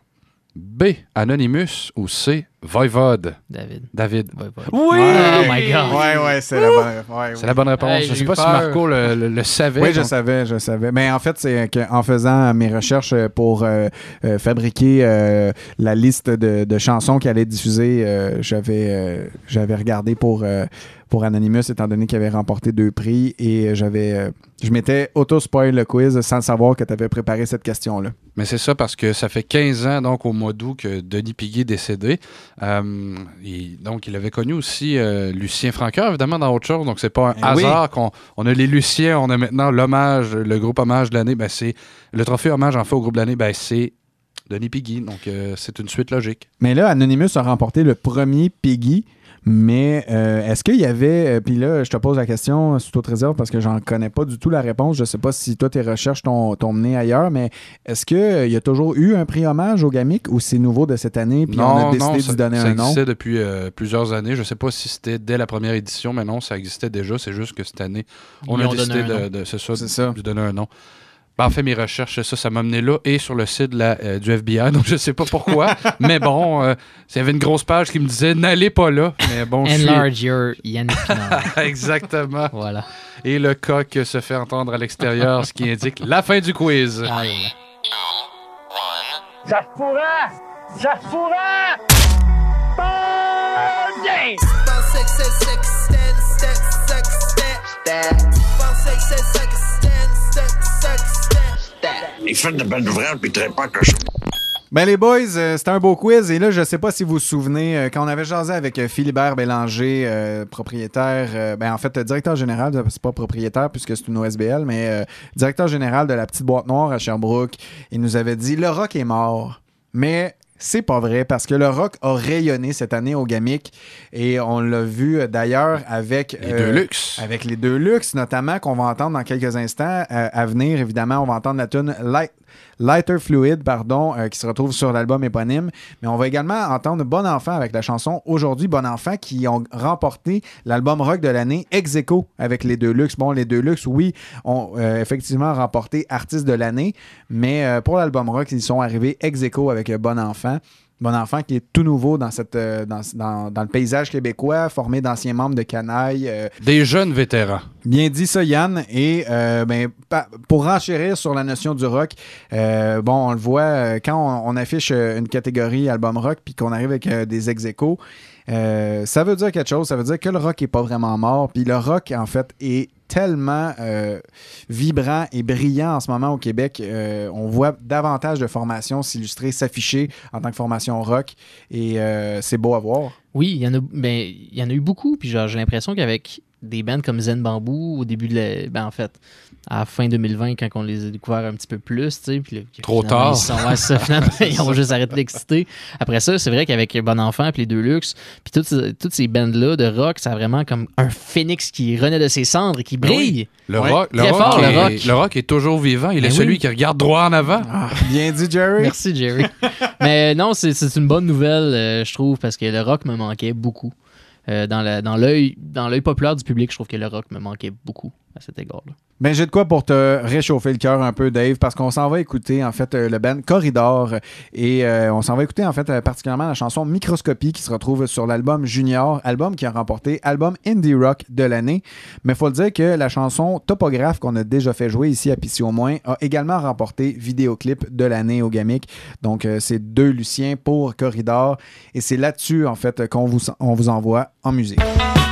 B. Anonymous ou C. Voivode? David. David. Oui! Oui! Oh my God. Ouais, ouais, c'est la bonne, ouais, C'est ouais. la bonne réponse. Hey, je sais pas si. Marco le, le- le savait. Oui, je savais, je savais. Mais en fait, c'est qu'en faisant mes recherches pour euh, euh, fabriquer euh, la liste de, de chansons qui allaient être diffusées, euh, j'avais euh, j'avais regardé pour, euh, pour Anonymous, étant donné qu'il avait remporté deux prix, et j'avais euh, je m'étais auto-spoil le quiz sans savoir que tu avais préparé cette question-là. Mais c'est ça parce que ça fait 15 ans, donc au mois d'août, que Denis Piguet est décédé. Euh, et donc, il avait connu aussi euh, Lucien Francoeur, évidemment, dans autre chose. Donc, c'est pas un Eh oui. hasard qu'on on a les Luciens, on a maintenant l'hommage, le groupe hommage de l'année. Ben, c'est le trophée hommage en fait au groupe de l'année, ben, c'est Denis Piguet. Donc, euh, c'est une suite logique. Mais là, Anonymous a remporté le premier Piggy. Mais euh, est-ce qu'il y avait, euh, puis là, je te pose la question euh, sous toute réserve parce que j'en connais pas du tout la réponse. Je sais pas si toi, tes recherches t'ont t'ont mené ailleurs, mais est-ce qu'il y a toujours eu un prix hommage au Gamic ou c'est nouveau de cette année puis on a décidé ça, d'y donner ça un nom? existait depuis euh, plusieurs années. Je sais pas si c'était dès la première édition, mais non, ça existait déjà. C'est juste que cette année, on Ils a décidé de, de- c'est ça, ça. de donner un nom. Ben, en fait, mes recherches, ça, ça m'a mené là et sur le site de la, euh, du FBI. Donc, je sais pas pourquoi. mais bon, euh, il y avait une grosse page qui me disait n'allez pas là. Mais bon, je suis- Enlarge your. Exactement. Voilà. Et le coq se fait entendre à l'extérieur, ce qui indique la fin du quiz. Ça se pourrait! Ça se pourrait! Bon game! Il fait de belles ouvrages, puis traite pas je... Ben les boys, euh, c'était un beau quiz. Et là je sais pas si vous vous souvenez euh, quand on avait jasé avec euh, Philibert Bélanger, euh, propriétaire, ben en fait directeur général, c'est pas propriétaire puisque c'est une OSBL, mais directeur général de la petite boîte noire à Sherbrooke, il nous avait dit le rock est mort, mais c'est pas vrai parce que le rock a rayonné cette année au Gamic et on l'a vu euh, d'ailleurs avec Les deux luxe. avec les deux luxe notamment qu'on va entendre dans quelques instants Euh, à venir évidemment on va entendre la tune Light Lighter Fluid, pardon, euh, qui se retrouve sur l'album éponyme. Mais on va également entendre Bon Enfant avec la chanson Aujourd'hui Bon Enfant qui ont remporté l'album rock de l'année ex aequo avec les deux luxe. Bon, les deux luxe, oui, ont euh, effectivement remporté artiste de l'année, mais euh, pour l'album rock, ils sont arrivés ex aequo avec Bon Enfant. Bon Enfant qui est tout nouveau dans, cette, euh, dans, dans- dans le paysage québécois, formé d'anciens membres de Canaille. euh, Des jeunes vétérans. Bien dit ça, Yann. Et euh, ben, pour renchérir sur la notion du rock, bon, on le voit quand on, on affiche une catégorie album rock puis qu'on arrive avec des ex euh, ça veut dire quelque chose. Ça veut dire que le rock est pas vraiment mort. Puis le rock, en fait, est tellement euh, vibrant et brillant en ce moment au Québec. Euh, on voit davantage de formations s'illustrer, s'afficher en tant que formation rock. Et c'est beau à voir. Oui, il y en a, ben, y en a eu beaucoup. Puis j'ai l'impression qu'avec des bands comme Zen Bamboo, au début de la, ben, en fait, à la fin 2020, quand on les a découverts un petit peu plus, tu sais, puis là, Trop tard. Ils, sont, ouais, ça, finalement, ils ont juste arrêté d'exciter. Après ça, c'est vrai qu'avec Bon Enfant puis les deux luxe, puis toutes, ces- toutes ces bands-là de rock, ça a vraiment comme un phénix qui renaît de ses cendres et qui Ben oui. brille. Le, Ouais. rock, le, rock fort, est, le rock. le rock est toujours vivant. Il Ben est celui oui. qui regarde droit en avant. bien dit, Jerry. Merci, Jerry. Mais non, c'est c'est une bonne nouvelle, euh, je trouve, parce que le rock me manquait beaucoup. Euh, dans l'œil dans l'œil populaire du public, je trouve que le rock me manquait beaucoup à cet égard-là. Ben, j'ai de quoi pour te réchauffer le cœur un peu, Dave, parce qu'on s'en va écouter, en fait, euh, le band Corridor. Et euh, on s'en va écouter, en fait, particulièrement la chanson Microscopie qui se retrouve sur l'album Junior, album qui a remporté album indie rock de l'année. Mais faut le dire que la chanson Topographe qu'on a déjà fait jouer ici à Pissy au moins a également remporté vidéoclip de l'année au Gamic. Donc, c'est deux Luciens pour Corridor. Et c'est là-dessus, en fait, qu'on vous, on vous envoie en musique.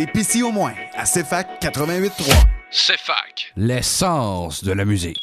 Vous écoutez PC au moins à CFAC 88.3. CFAC. L'essence de la musique.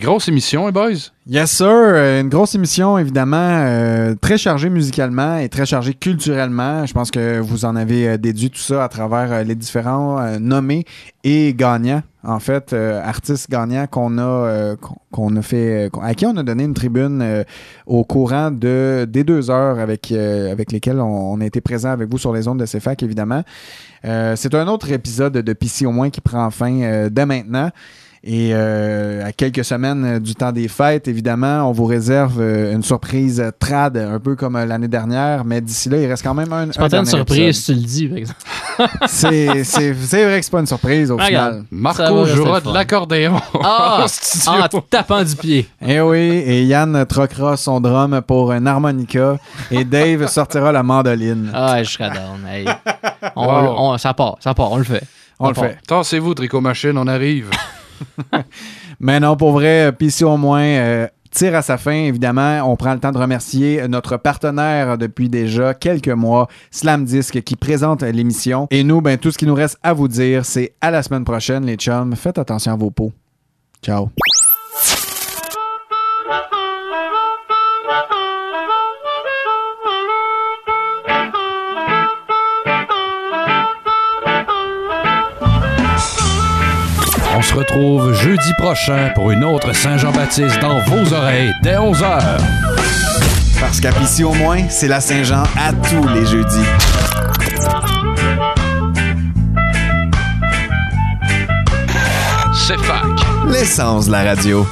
Grosse émission, les boys? Yes, sir. Euh, Une grosse émission, évidemment, euh, très chargée musicalement et très chargée culturellement. Je pense que vous en avez euh, déduit tout ça à travers les différents nommés et gagnants. En fait, artistes gagnants qu'on a, qu'on- a fait, à qui on a donné une tribune au courant de, des deux heures avec, avec lesquelles on, a été présent avec vous sur les ondes de CFAC, évidemment. C'est un autre épisode de PC au moins qui prend fin dès maintenant. Et euh, à quelques semaines euh, du temps des fêtes, évidemment, on vous réserve euh, une surprise trad, un peu comme l'année dernière, mais d'ici là, il reste quand même un. C'est pas un une surprise si tu le dis, par exemple. C'est c'est- c'est vrai que c'est pas une surprise au Ah, final. regarde, va rester le fun. Ah, en tapant du pied. Eh oui, et Yann troquera son drum pour un harmonica et Dave sortira la mandoline. Ah, je serais down. Hey. On, Wow. on- ça part, ça part, on le fait. On le part. fait. Tassez-vous, Tricot Machine, on arrive. Mais non, pour vrai, PC au moins euh, tire à sa fin, évidemment. On prend le temps de remercier notre partenaire depuis déjà quelques mois, Slam Disc, qui présente l'émission. Et nous, ben, tout ce qui nous reste à vous dire, c'est à la semaine prochaine, les chums. Faites attention à vos peaux. Ciao. Se retrouve jeudi prochain pour une autre Saint-Jean-Baptiste dans vos oreilles dès 11h. Parce qu'à Pissy au moins, c'est la Saint-Jean à tous les jeudis. C'est fac. L'essence de la radio.